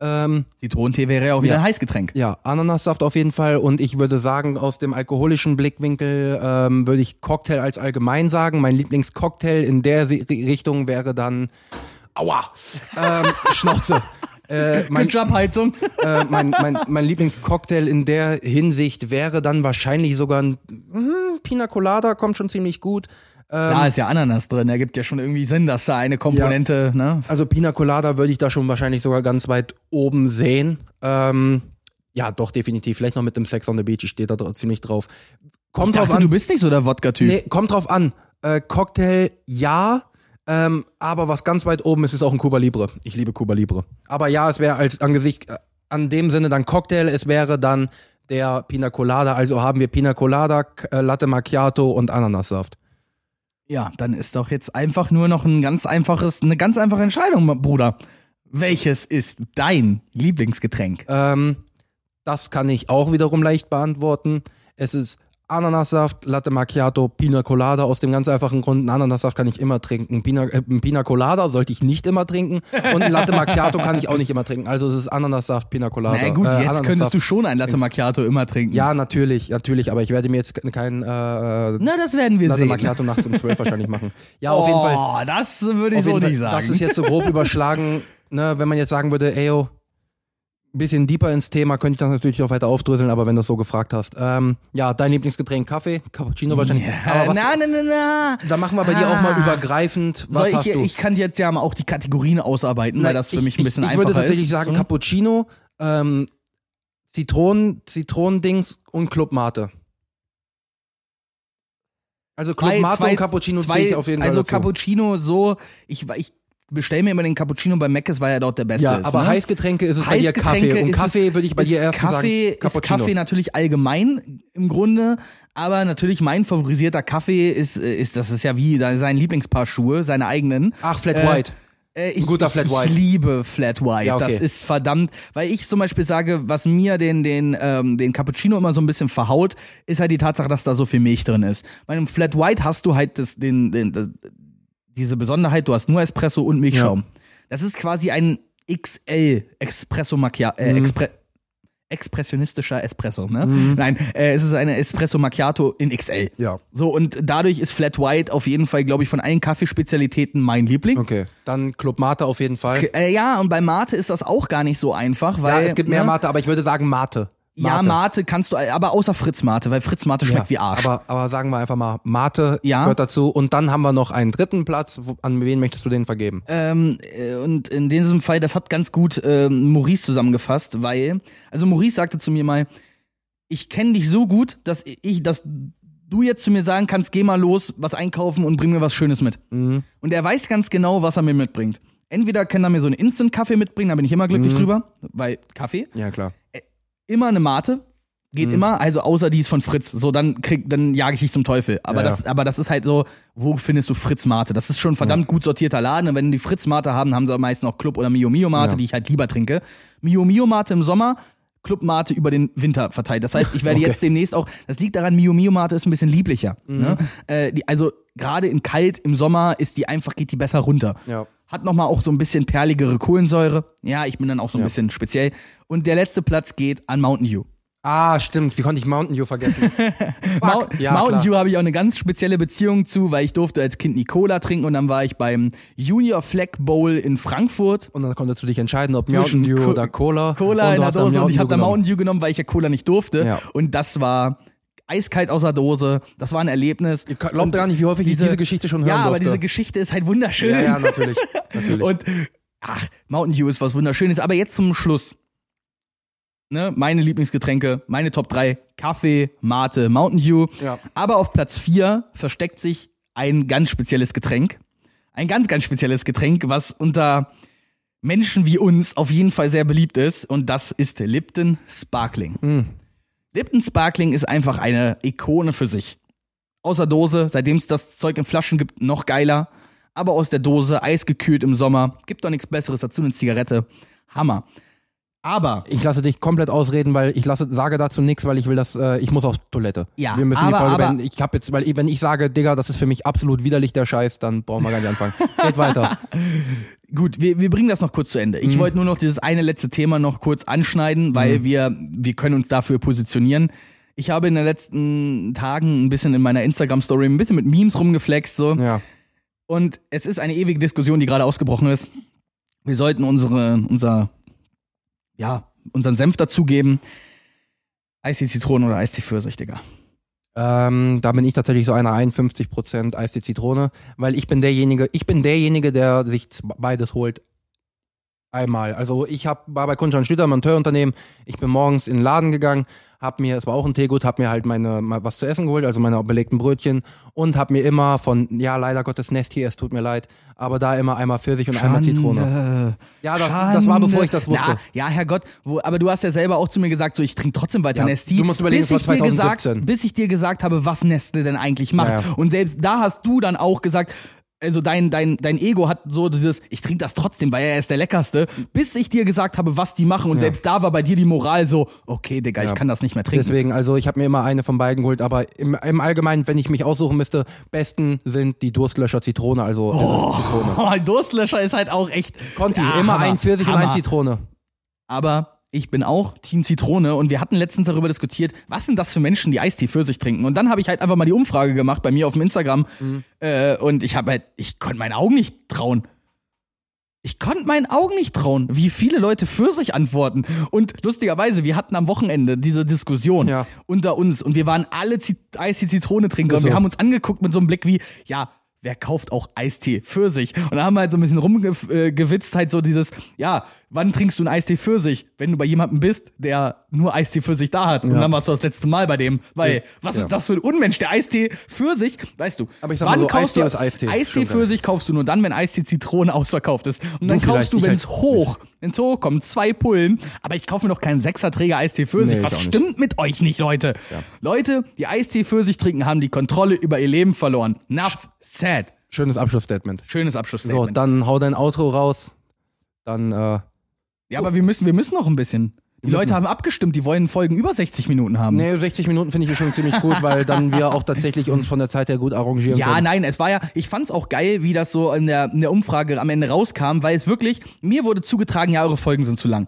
S2: Ähm,
S1: Zitronentee wäre ja auch wieder
S2: Ja.
S1: ein Heißgetränk.
S2: ja, Ananassaft auf jeden Fall. Und ich würde sagen, aus dem alkoholischen Blickwinkel ähm, würde ich Cocktail als allgemein sagen. Mein Lieblingscocktail in der Richtung wäre dann, aua, ähm, Schnauze. Äh, mein,
S1: Heizung.
S2: äh, mein, mein, mein Lieblingscocktail in der Hinsicht wäre dann wahrscheinlich sogar ein hm, Pina Colada, kommt schon ziemlich gut. Ähm,
S1: Da ist ja Ananas drin. Da gibt ja schon irgendwie Sinn, dass da eine Komponente, ne?
S2: Also Pina Colada würde ich da schon wahrscheinlich sogar ganz weit oben sehen. Ähm, ja, doch, definitiv. Vielleicht noch mit dem Sex on the Beach, ich stehe da ziemlich drauf. Kommt
S1: Ich dachte,
S2: drauf an.
S1: du bist nicht so der Wodka-Typ.
S2: nee, kommt drauf an. Äh, Cocktail, ja. Ähm, aber was ganz weit oben ist, ist auch ein Cuba Libre. Ich liebe Cuba Libre. Aber ja, es wäre als Angesicht, äh, an dem Sinne dann Cocktail, es wäre dann der Pina Colada. Also haben wir Pina Colada, äh, Latte Macchiato und Ananassaft.
S1: Ja, dann ist doch jetzt einfach nur noch ein ganz einfaches, eine ganz einfache Entscheidung, Bruder. Welches ist dein Lieblingsgetränk?
S2: Ähm, das kann ich auch wiederum leicht beantworten. Es ist Ananassaft, Latte Macchiato, Pina Colada aus dem ganz einfachen Grund. Einen Ananassaft kann ich immer trinken. Pina, äh, Pina Colada sollte ich nicht immer trinken. Und ein Latte Macchiato kann ich auch nicht immer trinken. Also es ist Ananassaft, Pina Colada.
S1: Na gut,
S2: äh,
S1: jetzt könntest du schon ein Latte Macchiato immer trinken.
S2: Ja, natürlich, natürlich. Aber ich werde mir jetzt ke- kein äh,
S1: Na, das werden wir
S2: Latte
S1: sehen.
S2: Macchiato nachts um 12 wahrscheinlich machen. Ja, auf jeden Fall.
S1: Oh, das würde ich so
S2: Fall,
S1: nicht sagen.
S2: Das ist jetzt so grob überschlagen, ne, wenn man jetzt sagen würde, ey, yo, ein bisschen deeper ins Thema, könnte ich das natürlich noch weiter aufdröseln, aber wenn du das so gefragt hast. Ähm, ja, dein Lieblingsgetränk Kaffee, Cappuccino wahrscheinlich.
S1: ja,
S2: Aber was,
S1: na, na, na, na.
S2: da machen wir bei dir auch mal
S1: Ah.
S2: übergreifend. Was
S1: Soll
S2: hast
S1: ich,
S2: du?
S1: ich kann jetzt ja mal auch die Kategorien ausarbeiten, weil
S2: Na,
S1: das für
S2: ich,
S1: mich ein bisschen
S2: ich, ich
S1: einfacher
S2: würde tatsächlich
S1: ist.
S2: sagen
S1: So.
S2: Cappuccino, ähm, Zitronen, Zitronendings und Club Mate. Also Club
S1: Zwei-
S2: Mate
S1: zwei-
S2: und Cappuccino
S1: zwei,
S2: ich auf jeden
S1: Also
S2: Fall dazu.
S1: Cappuccino so, ich, ich bestelle mir immer den Cappuccino bei Mc's, weil er dort der beste
S2: ja,
S1: ist.
S2: aber
S1: ne?
S2: Heißgetränke ist es bei dir Kaffee. Und
S1: ist
S2: Kaffee würde ich bei
S1: ist
S2: dir erst
S1: Kaffee,
S2: sagen
S1: ist
S2: Cappuccino.
S1: Kaffee natürlich allgemein im Grunde, aber natürlich mein favorisierter Kaffee ist, äh, ist das ist ja wie sein Lieblingspaar Schuhe, seine eigenen.
S2: Ach, Flat
S1: Äh,
S2: White.
S1: Äh, ich,
S2: guter Flat White.
S1: Ich liebe Flat White.
S2: Ja, okay.
S1: Das ist verdammt, weil ich zum Beispiel sage, was mir den, den, ähm, den Cappuccino immer so ein bisschen verhaut, ist halt die Tatsache, dass da so viel Milch drin ist. Bei einem Flat White hast du halt das, den, den, diese Besonderheit, du hast nur Espresso und Milchschaum. Das ist quasi ein XL Espresso Macchiato, äh,
S2: Mhm.
S1: Expre expressionistischer Espresso, ne? Nein, äh, es ist eine Espresso Macchiato in XL.
S2: Ja.
S1: So, und dadurch ist Flat White auf jeden Fall, glaube ich, von allen Kaffeespezialitäten mein Liebling.
S2: Okay. Dann Club Mate auf jeden Fall.
S1: K- Äh, ja, und bei Mate ist das auch gar nicht so einfach,
S2: Ja,
S1: weil.
S2: es gibt mehr
S1: ne?
S2: Mate, aber ich würde sagen Mate.
S1: Ja, Mate kannst du, aber außer Fritz Mate, weil Fritz Mate schmeckt wie Arsch.
S2: Aber, aber sagen wir einfach mal, Mate
S1: Ja.
S2: gehört dazu. Und dann haben wir noch einen dritten Platz. An wen möchtest du den vergeben?
S1: Ähm, äh, und in diesem Fall, das hat ganz gut ähm, Maurice zusammengefasst, weil, also Maurice sagte zu mir mal, ich kenne dich so gut, dass ich, dass du jetzt zu mir sagen kannst, geh mal los, was einkaufen und bring mir was Schönes mit.
S2: Mhm.
S1: Und er weiß ganz genau, was er mir mitbringt. Entweder kann er mir so einen Instant-Kaffee mitbringen, da bin ich immer glücklich
S2: Mhm.
S1: drüber, weil Kaffee.
S2: Ja, klar.
S1: Immer eine Mate. Geht
S2: Mhm.
S1: immer, also außer die ist von Fritz. So, dann krieg, dann jage ich dich zum Teufel. Aber,
S2: Ja,
S1: das, aber das ist halt so, wo findest du Fritz Mate? Das ist schon ein verdammt gut sortierter Laden. Und wenn die Fritz Mate haben, haben sie meistens auch Club oder Mio Mio Mate,
S2: Ja.
S1: die ich halt lieber trinke. Mio Mio Mate im Sommer, Club Mate über den Winter verteilt. Das heißt, ich werde
S2: Okay.
S1: jetzt demnächst auch, das liegt daran, Mio Mio Mate ist ein bisschen lieblicher.
S2: Mhm.
S1: Ne? Äh, die, also gerade in kalt, im Sommer ist die einfach, geht die besser runter.
S2: Ja.
S1: Hat nochmal auch so ein bisschen perligere Kohlensäure. Ja, ich bin dann auch so ein
S2: Ja.
S1: bisschen speziell. Und der letzte Platz geht an Mountain Dew.
S2: Ah, stimmt. Wie konnte ich Mountain Dew vergessen?
S1: Mou
S2: Ja,
S1: Mountain. Dew habe ich auch eine ganz spezielle Beziehung zu, weil ich durfte als Kind nie Cola trinken und dann war ich beim Junior Flag Bowl in Frankfurt.
S2: Und dann konntest du dich entscheiden, ob Mountain Dew
S1: Co-
S2: oder Cola.
S1: Cola
S2: und
S1: in der Dose und ich habe da. Mountain Dew genommen, weil ich ja Cola nicht durfte.
S2: Ja.
S1: Und das war eiskalt aus der Dose. Das war ein Erlebnis.
S2: Ihr glaubt gar nicht, wie häufig ich diese Geschichte schon hören
S1: Ja, aber
S2: durfte.
S1: diese Geschichte ist halt wunderschön.
S2: Ja, ja, natürlich. natürlich.
S1: Und ach, Mountain Dew ist was Wunderschönes. Aber jetzt zum Schluss. Ne, meine Lieblingsgetränke, meine Top 3, Kaffee, Mate, Mountain Dew.
S2: Ja.
S1: Aber auf Platz 4 versteckt sich ein ganz spezielles Getränk. ein ganz, ganz spezielles Getränk, was unter Menschen wie uns auf jeden Fall sehr beliebt ist. Und das ist Lipton Sparkling. Lipton Sparkling ist einfach eine Ikone für sich. Aus der Dose, seitdem es das Zeug in Flaschen gibt, noch geiler. Aber aus der Dose, eisgekühlt im Sommer, gibt doch nichts Besseres dazu, eine Zigarette. Hammer. Aber
S2: Ich lasse dich komplett ausreden, weil ich lasse, sage dazu nichts, weil ich will das, äh, ich muss auf Toilette.
S1: Ja,
S2: wir müssen
S1: aber-
S2: die Folge
S1: aber-
S2: beenden. Ich habe jetzt, weil wenn ich sage, Digga, das ist für mich absolut widerlich der Scheiß, dann brauchen wir gar nicht anfangen. Geht weiter.
S1: Gut, wir, wir bringen das noch kurz zu Ende. Ich wollte nur noch dieses eine letzte Thema noch kurz anschneiden, weil wir, wir können uns dafür positionieren. Ich habe in den letzten Tagen ein bisschen in meiner Instagram-Story ein bisschen mit Memes rumgeflext, so.
S2: Ja.
S1: Und es ist eine ewige Diskussion, die gerade ausgebrochen ist. Wir sollten unsere, unser, ja, unseren Senf dazugeben. Eistee Zitrone oder Eistee Pfirsich, Digga.
S2: Ähm, da bin ich tatsächlich so einer 51% Eistee Zitrone, weil ich bin derjenige, ich bin derjenige, der sich beides holt. Einmal. Also ich hab, war bei Kunschan Schlüter, Monteurunternehmen. Ich bin morgens in den Laden gegangen, hab mir, es war auch ein Teegut, hab mir halt meine was zu essen geholt, also meine belegten Brötchen und hab mir immer von, ja leider Gottes Nest hier, es tut mir leid, aber da immer einmal Pfirsich und einmal Zitrone. Ja, das, das war bevor ich das wusste.
S1: Na, ja, Herrgott, wo, aber du hast ja selber auch zu mir gesagt, so ich trinke trotzdem weiter
S2: Ja,
S1: Nesti.
S2: du musst überlegen,
S1: bis
S2: es war
S1: ich dir gesagt,
S2: 2017.
S1: bis ich dir gesagt habe, was Nestle denn eigentlich macht.
S2: Ja, ja.
S1: Und selbst da hast du dann auch gesagt, also dein, dein, dein Ego hat so dieses, ich trinke das trotzdem, weil er ist der Leckerste, bis ich dir gesagt habe, was die machen. Und
S2: Ja.
S1: selbst da war bei dir die Moral so, okay, Digga, ich
S2: Ja.
S1: kann das nicht mehr trinken.
S2: Deswegen, also ich habe mir immer eine von beiden geholt, aber im, im Allgemeinen, wenn ich mich aussuchen müsste, besten sind die Durstlöscher Zitrone, also es ist Zitrone.
S1: Oh, Durstlöscher ist halt auch echt.
S2: Conti,
S1: Ja,
S2: immer
S1: Hammer,
S2: ein Pfirsich und
S1: Hammer.
S2: ein Zitrone.
S1: Aber ich bin auch Team Zitrone und wir hatten letztens darüber diskutiert, was sind das für Menschen, die Eistee für sich trinken. Und dann habe ich halt einfach mal die Umfrage gemacht bei mir auf dem Instagram äh, und ich habe halt, ich konnte meinen Augen nicht trauen. Ich konnte meinen Augen nicht trauen, wie viele Leute für sich antworten. Und lustigerweise, wir hatten am Wochenende diese Diskussion
S2: Ja.
S1: unter uns und wir waren alle Zi- Eistee-Zitrone-Trinker
S2: Ist
S1: und wir haben uns angeguckt mit so einem Blick wie, ja, wer kauft auch Eistee für sich? Und da haben wir halt so ein bisschen rumgewitzt, äh, halt so dieses, ja, wann trinkst du einen Eistee für sich? Wenn du bei jemandem bist, der nur Eistee für sich da hat. Und
S2: Ja.
S1: dann warst du das letzte Mal bei dem. Weil,
S2: Ja.
S1: was
S2: Ja.
S1: ist das für ein Unmensch, der Eistee für sich, weißt du.
S2: Aber ich sag mal so, Eistee ist Eistee.
S1: Eistee für
S2: ja.
S1: sich kaufst du nur dann, wenn Eistee Zitrone ausverkauft ist. Und dann
S2: Du
S1: kaufst du,
S2: ich
S1: wenn
S2: halt
S1: es hoch, wenn es hochkommt, zwei Pullen. Aber ich kaufe mir doch keinen Sechserträger Eistee für sich.
S2: ich
S1: Was stimmt mit euch nicht, Leute? Leute, die Eistee für sich trinken, haben die Kontrolle über ihr Leben verloren. Enough said.
S2: Schönes Abschlussstatement.
S1: Schönes
S2: So,
S1: Abschlussstatement.
S2: dann hau dein Outro raus. Dann, äh,
S1: ja, aber wir müssen, wir müssen noch ein bisschen. Die Leute haben abgestimmt, die wollen Folgen über 60 Minuten haben.
S2: nee, 60 Minuten finde ich schon ziemlich gut, weil dann wir auch tatsächlich uns von der Zeit her gut arrangieren
S1: Ja,
S2: können.
S1: nein, es war ja, ich fand's auch geil, wie das so in der, in der Umfrage am Ende rauskam, weil es wirklich, mir wurde zugetragen, ja, eure Folgen sind zu lang.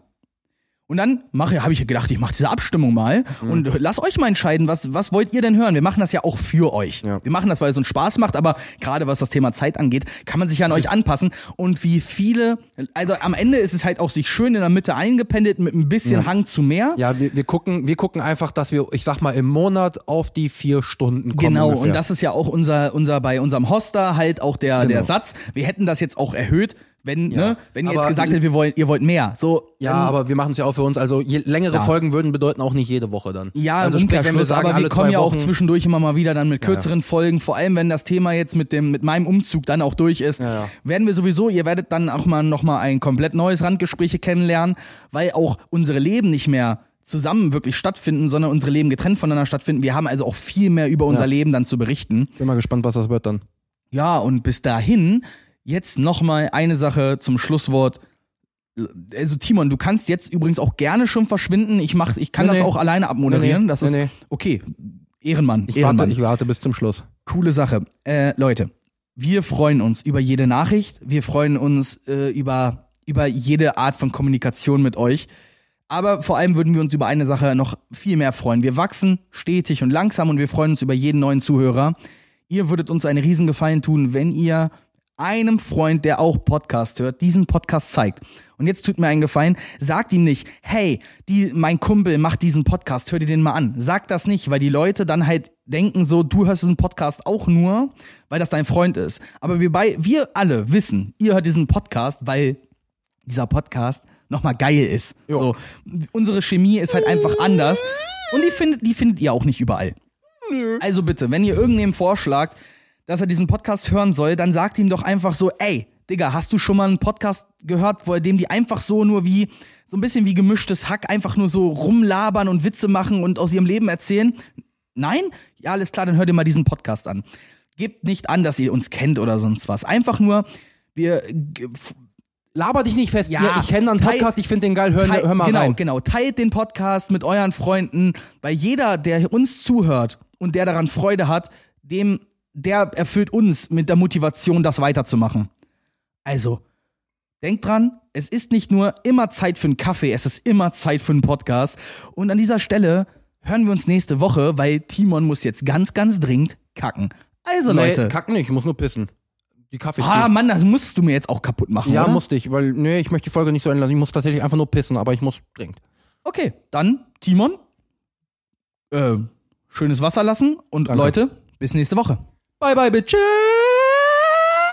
S1: Und dann mache, habe ich gedacht, ich mache diese Abstimmung mal
S2: Mhm.
S1: und lasst euch mal entscheiden, was, was wollt ihr denn hören? Wir machen das ja auch für euch.
S2: Ja.
S1: Wir machen das, weil es uns Spaß macht, aber gerade was das Thema Zeit angeht, kann man sich ja an euch anpassen. Und wie viele, also am Ende ist es halt auch sich schön in der Mitte eingependelt mit ein bisschen
S2: Ja.
S1: Hang zu mehr.
S2: Ja, wir, wir gucken, wir gucken einfach, dass wir, ich sag mal, im Monat auf die vier Stunden kommen.
S1: Genau,
S2: ungefähr.
S1: und das ist ja auch unser, unser bei unserem Hoster halt auch der,
S2: Genau.
S1: der Satz. Wir hätten das jetzt auch erhöht, wenn,
S2: Ja,
S1: ne, wenn ihr jetzt
S2: aber-
S1: gesagt hättet, wir wollen, ihr wollt mehr. So,
S2: Ja,
S1: ähm,
S2: aber wir machen es ja auch für uns. Also je längere
S1: Ja.
S2: Folgen würden bedeuten auch nicht jede Woche dann.
S1: Ja,
S2: also sprich, wenn wir sagen,
S1: aber
S2: alle
S1: wir kommen ja auch zwischendurch immer mal wieder dann mit kürzeren Folgen, vor allem wenn das Thema jetzt mit dem mit meinem Umzug dann auch durch ist,
S2: Ja, ja.
S1: werden wir sowieso, ihr werdet dann auch mal noch mal ein komplett neues Randgespräche kennenlernen, weil auch unsere Leben nicht mehr zusammen wirklich stattfinden, sondern unsere Leben getrennt voneinander stattfinden. Wir haben also auch viel mehr über unser
S2: Ja.
S1: Leben dann zu berichten.
S2: Bin mal gespannt, was das wird dann.
S1: Ja, und bis dahin jetzt noch mal eine Sache zum Schlusswort. Also Timon, du kannst jetzt übrigens auch gerne schon verschwinden. Ich mach, ich kann
S2: Nee,
S1: das
S2: nee.
S1: auch alleine abmoderieren.
S2: Nee, nee.
S1: Das ist okay. Ehrenmann.
S2: Ich
S1: Ehrenmann.
S2: warte, ich warte bis zum Schluss.
S1: Coole Sache. Äh, Leute, wir freuen uns über jede Nachricht. Wir freuen uns äh, über, über jede Art von Kommunikation mit euch. Aber vor allem würden wir uns über eine Sache noch viel mehr freuen. Wir wachsen stetig und langsam und wir freuen uns über jeden neuen Zuhörer. Ihr würdet uns einen Riesengefallen tun, wenn ihr einem Freund, der auch Podcast hört, diesen Podcast zeigt. Und jetzt tut mir einen Gefallen, sagt ihm nicht, hey, die, mein Kumpel macht diesen Podcast, hör dir den mal an. Sagt das nicht, weil die Leute dann halt denken so, du hörst diesen Podcast auch nur, weil das dein Freund ist. Aber wir bei, wir alle wissen, ihr hört diesen Podcast, weil dieser Podcast nochmal geil ist. So, unsere Chemie ist halt einfach anders. Und die findet, die findet ihr auch nicht überall. Also bitte, wenn ihr irgendeinem vorschlagt, dass er diesen Podcast hören soll, dann sagt ihm doch einfach so, ey, Digga, hast du schon mal einen Podcast gehört, wo dem die einfach so nur wie, so ein bisschen wie gemischtes Hack einfach nur so rumlabern und Witze machen und aus ihrem Leben erzählen? Nein? Ja, alles klar, dann hört ihr mal diesen Podcast an. Gebt nicht an, dass ihr uns kennt oder sonst was. Einfach nur, wir
S2: Laber dich nicht fest.
S1: Ja,
S2: Ja, ich kenne einen Podcast, ich finde den geil, hör, hör mal
S1: genau,
S2: rein.
S1: genau. Teilt den Podcast mit euren Freunden, weil jeder, der uns zuhört und der daran Freude hat, dem, der erfüllt uns mit der Motivation, das weiterzumachen. Also, denkt dran, es ist nicht nur immer Zeit für einen Kaffee, es ist immer Zeit für einen Podcast. Und an dieser Stelle hören wir uns nächste Woche, weil Timon muss jetzt ganz, ganz dringend kacken. Also,
S2: Nee,
S1: Leute.
S2: kack nicht, ich muss nur pissen. Die Kaffee
S1: Ah. Mann, das musst du mir jetzt auch kaputt machen.
S2: Ja,
S1: oder?
S2: musste ich, weil, nee, ich möchte die Folge nicht so enden lassen. Ich muss tatsächlich einfach nur pissen, aber ich muss dringend.
S1: Okay, dann Timon. Äh, schönes Wasser lassen und
S2: Danke.
S1: Leute, bis nächste Woche.
S2: Bye, bye, bitches!